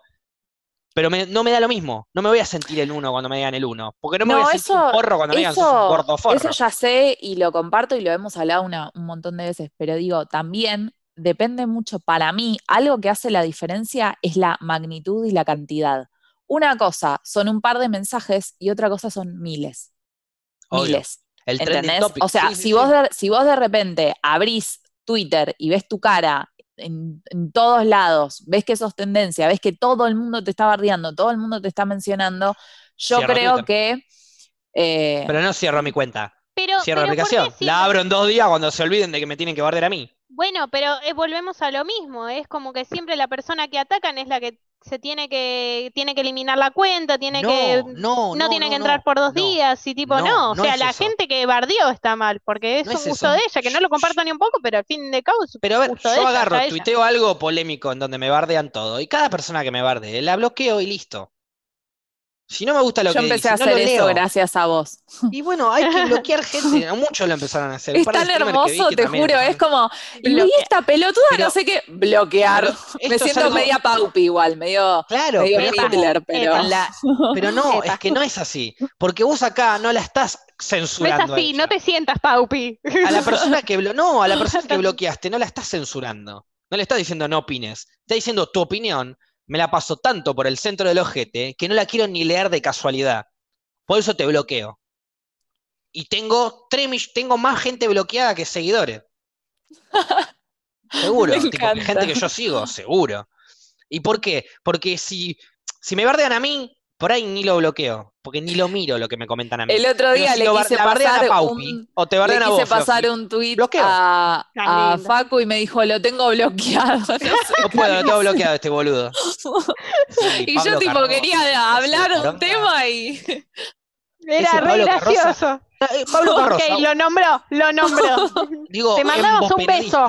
pero me- no me da lo mismo. No me voy a sentir el uno cuando me digan el uno. Porque no me No, voy a sentir un eso- porro cuando me digan sos un Eso, gordo forro. eso ya sé y lo comparto y lo hemos hablado una- un montón de veces, pero digo, también depende mucho, para mí, algo que hace la diferencia es la magnitud y la cantidad. Una cosa son un par de mensajes y otra cosa son miles. Obvio. Miles. El ¿Entendés? topic. O sea, Sí, si, sí. Vos de, si vos de repente abrís Twitter y ves tu cara en, en todos lados, ves que sos tendencia, ves que todo el mundo te está bardeando, todo el mundo te está mencionando, yo Cierro creo Twitter. que... eh, Pero no cierro mi cuenta. Pero, Cierro la pero ¿por qué aplicación. La abro en dos días cuando se olviden de que me tienen que bardear a mí. Bueno, pero eh, volvemos a lo mismo, es como que siempre la persona que atacan es la que se tiene que tiene que eliminar la cuenta, tiene no, que no, no, tiene no, que entrar no, por dos no. días y tipo no, no, o no sea, es la eso. gente que bardeó está mal, porque es No un es gusto eso. de ella, que no lo comparto ni un poco, pero al fin de un Pero a ver, yo ella, agarro, tuiteo algo polémico en donde me bardean todo. Y cada persona que me bardee, la bloqueo y listo. Si no me gusta lo yo que empecé dice, a no hacer lo eso leo. gracias a vos. Y bueno, hay que bloquear gente. Muchos lo empezaron a hacer. Es tan que hermoso, que te juro, es como, y esta pelotuda, Pero- no sé qué, bloquear. Me siento algo- media paupi igual, medio, Claro, medio pero Hitler, pero... en la- pero no, es que no es así. Porque vos acá no la estás No es censurando. así, no te sientas paupi. A la persona que blo- no, a la persona que bloqueaste no la estás censurando. No le estás diciendo no opines. Está diciendo tu opinión me la paso tanto por el centro del ojete que no la quiero ni leer de casualidad. Por eso te bloqueo. Y tengo tres tengo más gente bloqueada que seguidores. Seguro, tipo, gente que yo sigo, seguro. ¿Y por qué? Porque si, si me bardean a mí, por ahí ni lo bloqueo, porque ni lo miro lo que me comentan a mí. El otro día si le quise pasar a Paupi, un, o te le bardean a quise vos, pasar un tweet Bloqueo. a. Facu y me dijo, lo tengo bloqueado. no sé No puedo, lo tengo bloqueado este boludo. Sí, y Pablo yo tipo Carroza, quería hablar un tema y... Era re gracioso. Eh, Pablo Carroza, Ok, lo nombró, lo nombró. digo, te mandamos un beso.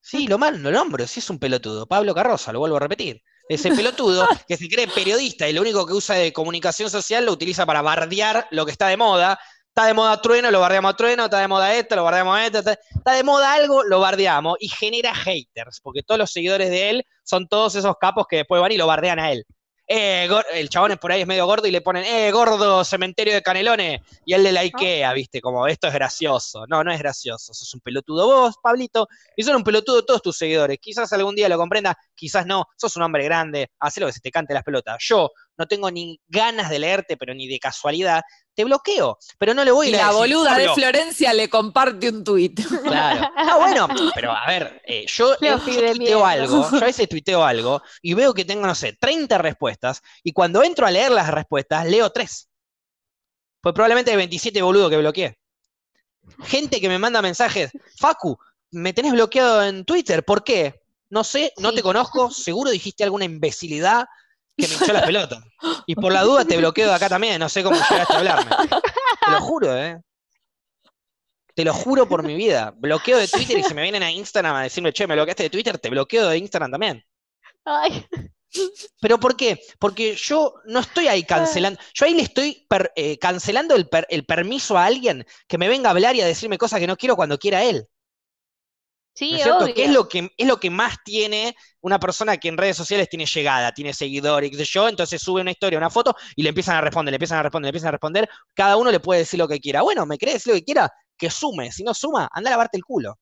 Sí, lo mal, lo nombro, sí es un pelotudo. Pablo Carroza, lo vuelvo a repetir. Ese pelotudo que se cree periodista y lo único que usa de comunicación social lo utiliza para bardear lo que está de moda. Está de moda trueno, lo bardeamos a trueno, está de moda esto, lo bardeamos a esto, está, de moda algo, lo bardeamos y genera haters, porque todos los seguidores de él son todos esos capos que después van y lo bardean a él. Eh, el chabón es por ahí es medio gordo y le ponen, eh, gordo, cementerio de canelones, y él le likea, viste, como esto es gracioso. No, no es gracioso, sos un pelotudo vos, Pablito, y son un pelotudo todos tus seguidores. Quizás algún día lo comprendas, quizás no, sos un hombre grande, haz lo que se te cante las pelotas. Yo no tengo ni ganas de leerte, pero ni de casualidad, te bloqueo, pero no le voy a Y ir a la decir, boluda de. Florencia le comparte un tweet. Claro. Ah, bueno, pero a ver, eh, yo, Qué yo tuiteo algo, yo a veces tuiteo algo y veo que tengo, no sé, 30 respuestas y cuando entro a leer las respuestas, leo 3. Pues probablemente hay 27 boludos que bloqueé. Gente que me manda mensajes, Facu, me tenés bloqueado en Twitter, ¿por qué? No sé, no Sí. te conozco, seguro dijiste alguna imbecilidad que me echó las pelotas. Y por la duda te bloqueo de acá también, no sé cómo llegaste a hablarme. Te lo juro, ¿eh? Te lo juro por mi vida. Bloqueo de Twitter y si me vienen a Instagram a decirme, che, me bloqueaste de Twitter, te bloqueo de Instagram también. Ay, ¿Pero por qué? Porque yo no estoy ahí cancelando, yo ahí le estoy per- eh, cancelando el, per- el permiso a alguien que me venga a hablar y a decirme cosas que no quiero cuando quiera él. Sí, ¿No es cierto? obvio. Que es lo que, es lo que más tiene una persona que en redes sociales tiene llegada, tiene seguidores, qué sé yo, entonces sube una historia, una foto y le empiezan a responder, le empiezan a responder, le empiezan a responder. Cada uno le puede decir lo que quiera. Bueno, ¿me querés decir lo que quiera? Que sume. Si no suma, anda a lavarte el culo.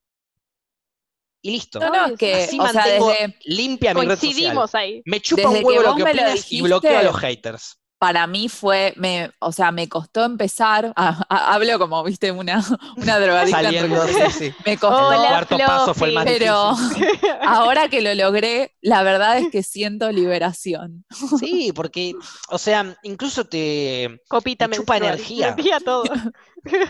Y listo. No, no, Obvio, es que, Así o sea, mantengo desde, limpia mi red social. Coincidimos ahí. Me chupa Desde un que huevo lo que lo opinas y bloqueo a los haters. Para mí fue, me, o sea, me costó empezar, a- a- hablo como, viste, una, una drogadicta. Saliendo, sí, sí. Me costó, El cuarto paso fue el más Floppy. pero difícil. ahora que lo logré, la verdad es que siento liberación. Sí, porque, o sea, incluso te, Copita Me chupa energía. Todo.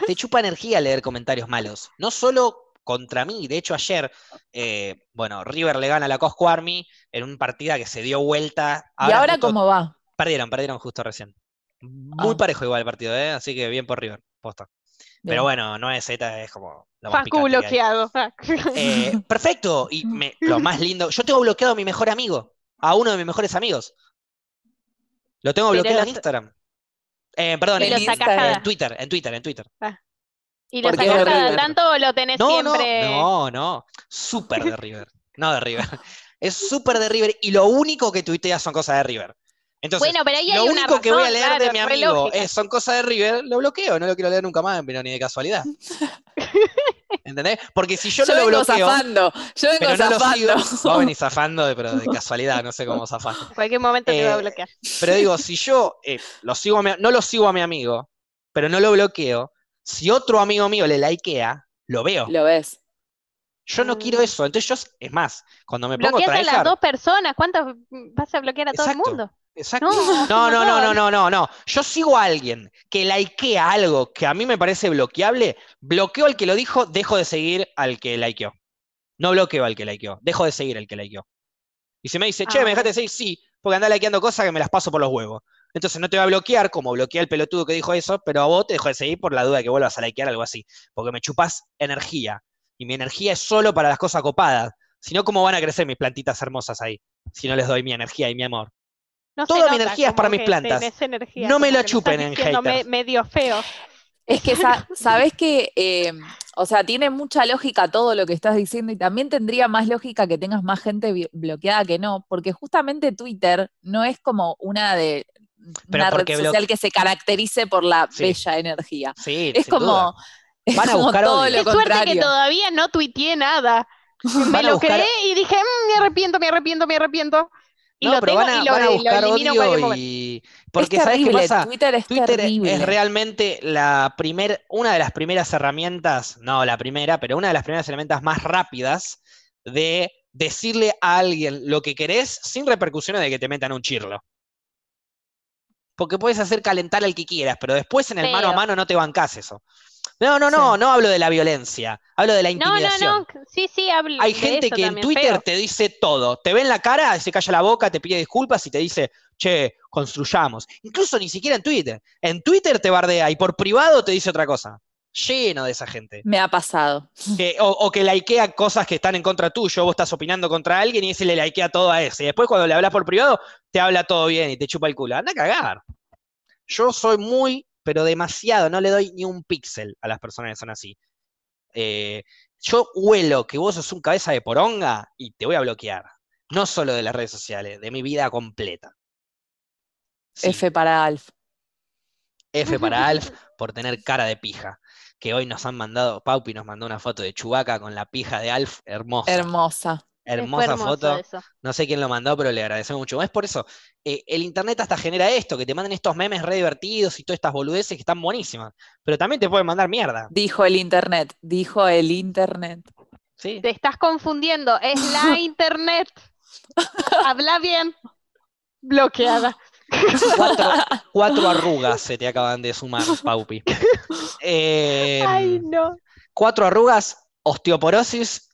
te chupa energía leer comentarios malos. No solo contra mí, de hecho ayer, eh, bueno, River le gana a la Cosco Army en un partida que se dio vuelta. ¿Y ahora justo- cómo va? Perdieron, perdieron justo recién. Muy Ah. parejo igual el partido, ¿eh? Así que bien por River, posta. Bien. Pero bueno, no es Z, es como lo más Facu bloqueado. Eh, perfecto, y me- lo más lindo, yo tengo bloqueado a mi mejor amigo, a uno de mis mejores amigos. Lo tengo bloqueado en Instagram. Eh, perdón, en, en- Twitter, en Twitter, en Twitter. ¿Y lo es cada tanto o lo tenés No, no, siempre? no, no, súper de River, no de River. Es súper de River y lo único que tuitea son cosas de River. Entonces, bueno, pero ahí hay lo una único que voy a leer claro, de mi amigo es, son cosas de River, lo bloqueo, no lo quiero leer nunca más, pero ni de casualidad. ¿Entendés? Porque si yo, Yo no lo bloqueo, zafando, yo vengo pero no lo sigo, zafando. vos venís zafando, de- pero de casualidad, no sé cómo. En cualquier momento te va a Eh, bloquear. Pero digo, si yo eh, lo sigo a mi- no lo sigo a mi amigo, pero no lo bloqueo, si otro amigo mío le likea, lo veo. Lo ves. Yo no quiero Mm. eso. Entonces yo, es más, cuando me pongo Bloqueas a las dos personas. ¿Cuántas vas a bloquear a todo el mundo? Exacto. No, No, no, no, no. no, no. Yo sigo a alguien que likea algo que a mí me parece bloqueable, bloqueo al que lo dijo, dejo de seguir al que likeó. No bloqueo al que likeó, dejo de seguir al que likeó. Y si me dice, che, Ah, ¿me dejaste de seguir? Sí, porque anda likeando cosas que me las paso por los huevos. Entonces no te va a bloquear como bloquea el pelotudo que dijo eso, pero a vos te dejo de seguir por la duda de que vuelvas a likear algo así. Porque me chupas energía. Y mi energía es solo para las cosas copadas. Si no, ¿cómo van a crecer mis plantitas hermosas ahí? Si no les doy mi energía y mi amor. No Toda mi energía es para mis plantas. energía, No me la chupen en haters. medio feo. Es que, sa- ¿sabés que eh, o sea, tiene mucha lógica todo lo que estás diciendo y también tendría más lógica que tengas más gente bloqueada que no, porque justamente Twitter no es como una de Pero una red social que se caracterice por la Sí. bella energía. Sí, Es sin como, duda. es Van a como buscar todo lo Qué suerte que todavía no tuiteé nada. Me lo buscar- creé y dije, "Mm, me arrepiento, me arrepiento, me arrepiento. Y No, lo pero tengo van a, y lo, van a lo buscar odio momento. y... Es Porque, ¿sabes qué pasa? Twitter es Twitter es realmente la primer, una de las primeras herramientas, no la primera, pero una de las primeras herramientas más rápidas de decirle a alguien lo que querés sin repercusiones de que te metan un chirlo. Porque puedes hacer calentar al que quieras, pero después en el mano a mano no te bancás eso. No, no, no, Sí. no hablo de la violencia, hablo de la No, no, intimidación. no. Sí, sí, hablo Hay de gente eso que en Twitter feo. te dice todo. Te ve en la cara, se calla la boca, te pide disculpas y te dice, che, construyamos. Incluso ni siquiera en Twitter. En Twitter te bardea y por privado te dice otra cosa. Lleno de esa gente. Me ha pasado. Que- o, o que likea cosas que están en contra tuyo. Vos estás opinando contra alguien y ese le likea todo a ese. Y después cuando le hablas por privado, te habla todo bien y te chupa el culo. Anda a cagar. Yo soy muy, pero demasiado, no le doy ni un píxel a las personas que son así. Eh, yo huelo que vos sos un cabeza de poronga y te voy a bloquear. No solo de las redes sociales, de mi vida completa. Sí, F para Alf. F para Alf por tener cara de pija. Que hoy nos han mandado, Paupi nos mandó una foto de Chubaca con la pija de Alf, hermosa. Hermosa. Hermosa foto. eso. No sé quién lo mandó, pero le agradecemos mucho. Es por eso, eh, el internet hasta genera esto, que te manden estos memes re divertidos y todas estas boludeces que están buenísimas. Pero también te pueden mandar mierda. Dijo el internet. Dijo el internet. ¿sí? Te estás confundiendo. Es la internet. Habla bien. Bloqueada. Cuatro, cuatro arrugas se te acaban de sumar, Paupi. Eh, Ay, no. cuatro arrugas, osteoporosis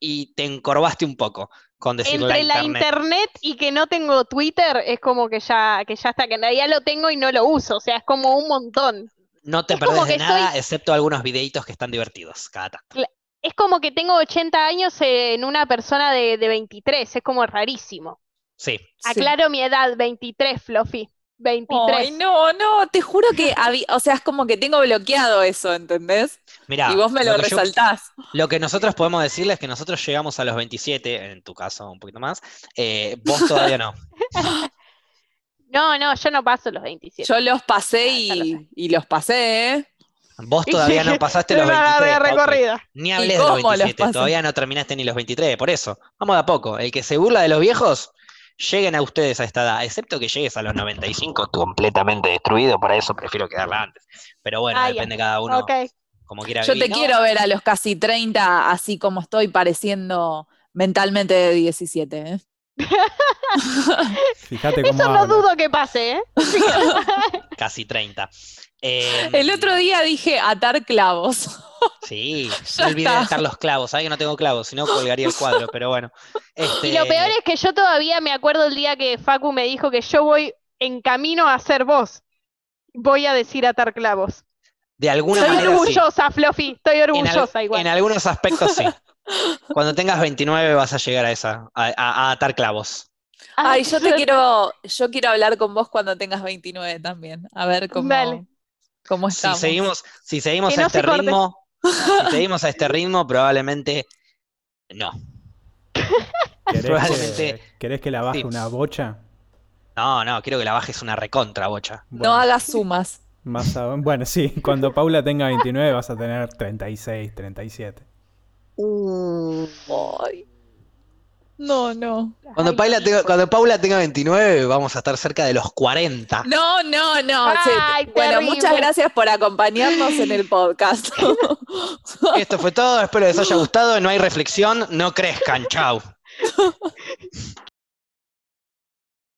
y te encorvaste un poco con decir Entre la internet. internet y que no tengo Twitter, es como que ya, que ya está, que en realidad lo tengo y no lo uso. O sea, es como un montón. No te es perdés de nada, soy- excepto algunos videitos que están divertidos cada tanto. Es como que tengo 80 años en una persona de, de 23. Es como rarísimo. Sí. Sí. Aclaro mi edad, 23, Fluffy. 23. Ay, no, no, te juro que había, o sea, es como que tengo bloqueado eso, ¿entendés? Mirá, y vos me lo, yo- resaltás. lo que nosotros podemos decirles es que nosotros llegamos a los 27, en tu caso un poquito más. eh, vos todavía no. No, no, yo no paso los 27. Yo los pasé Ah, lo y, los pasé, ¿eh? Vos todavía no pasaste los Una 23. larga Paupi. recorrida. Ni hables de los cómo los 27, pasé? todavía no terminaste ni los 23, por eso. Vamos de a poco. El que se burla de los viejos, lleguen a ustedes a esta edad, excepto que llegues a los 95 completamente destruido, para eso prefiero quedarla antes. Pero bueno, Ah, depende cada uno como quiera Yo vivir. te No, quiero ver a los casi 30, así como estoy pareciendo mentalmente de 17, ¿eh? Fíjate cómo Eso no habla. dudo que pase, ¿eh? Casi 30. Eh, El otro día dije atar clavos. Sí, me olvidé de dejar los clavos. Sabes que no tengo clavos, si no colgaría el cuadro, pero bueno. Este, Y lo peor es que yo todavía me acuerdo el día que Facu me dijo que yo voy en camino a ser vos. Voy a decir atar clavos. de alguna Estoy manera sí. orgullosa, Fluffy. Estoy En, al- orgullosa igual. en algunos aspectos sí. Cuando tengas 29 vas a llegar a esa, a, a- a atar clavos. Ay, yo te quiero, yo quiero hablar con vos cuando tengas 29 también. A ver cómo. Cómo Si estamos. seguimos, si seguimos a no este ritmo, si seguimos a este ritmo, probablemente no. ¿Querés, Probablemente- que, querés que la baje Sí. una bocha? No, no, quiero que la bajes una recontra bocha. No Bueno, hagas sumas. más a- bueno, sí, cuando Paula tenga 29 vas a tener 36, 37. Ay. No, no. Cuando, Ay, Paula tenga, cuando Paula tenga 29 vamos a estar cerca de los 40. No, no, no. bueno, muchas gracias por acompañarnos en el podcast. Esto fue todo, espero les haya gustado. No hay reflexión, no crezcan. Chau.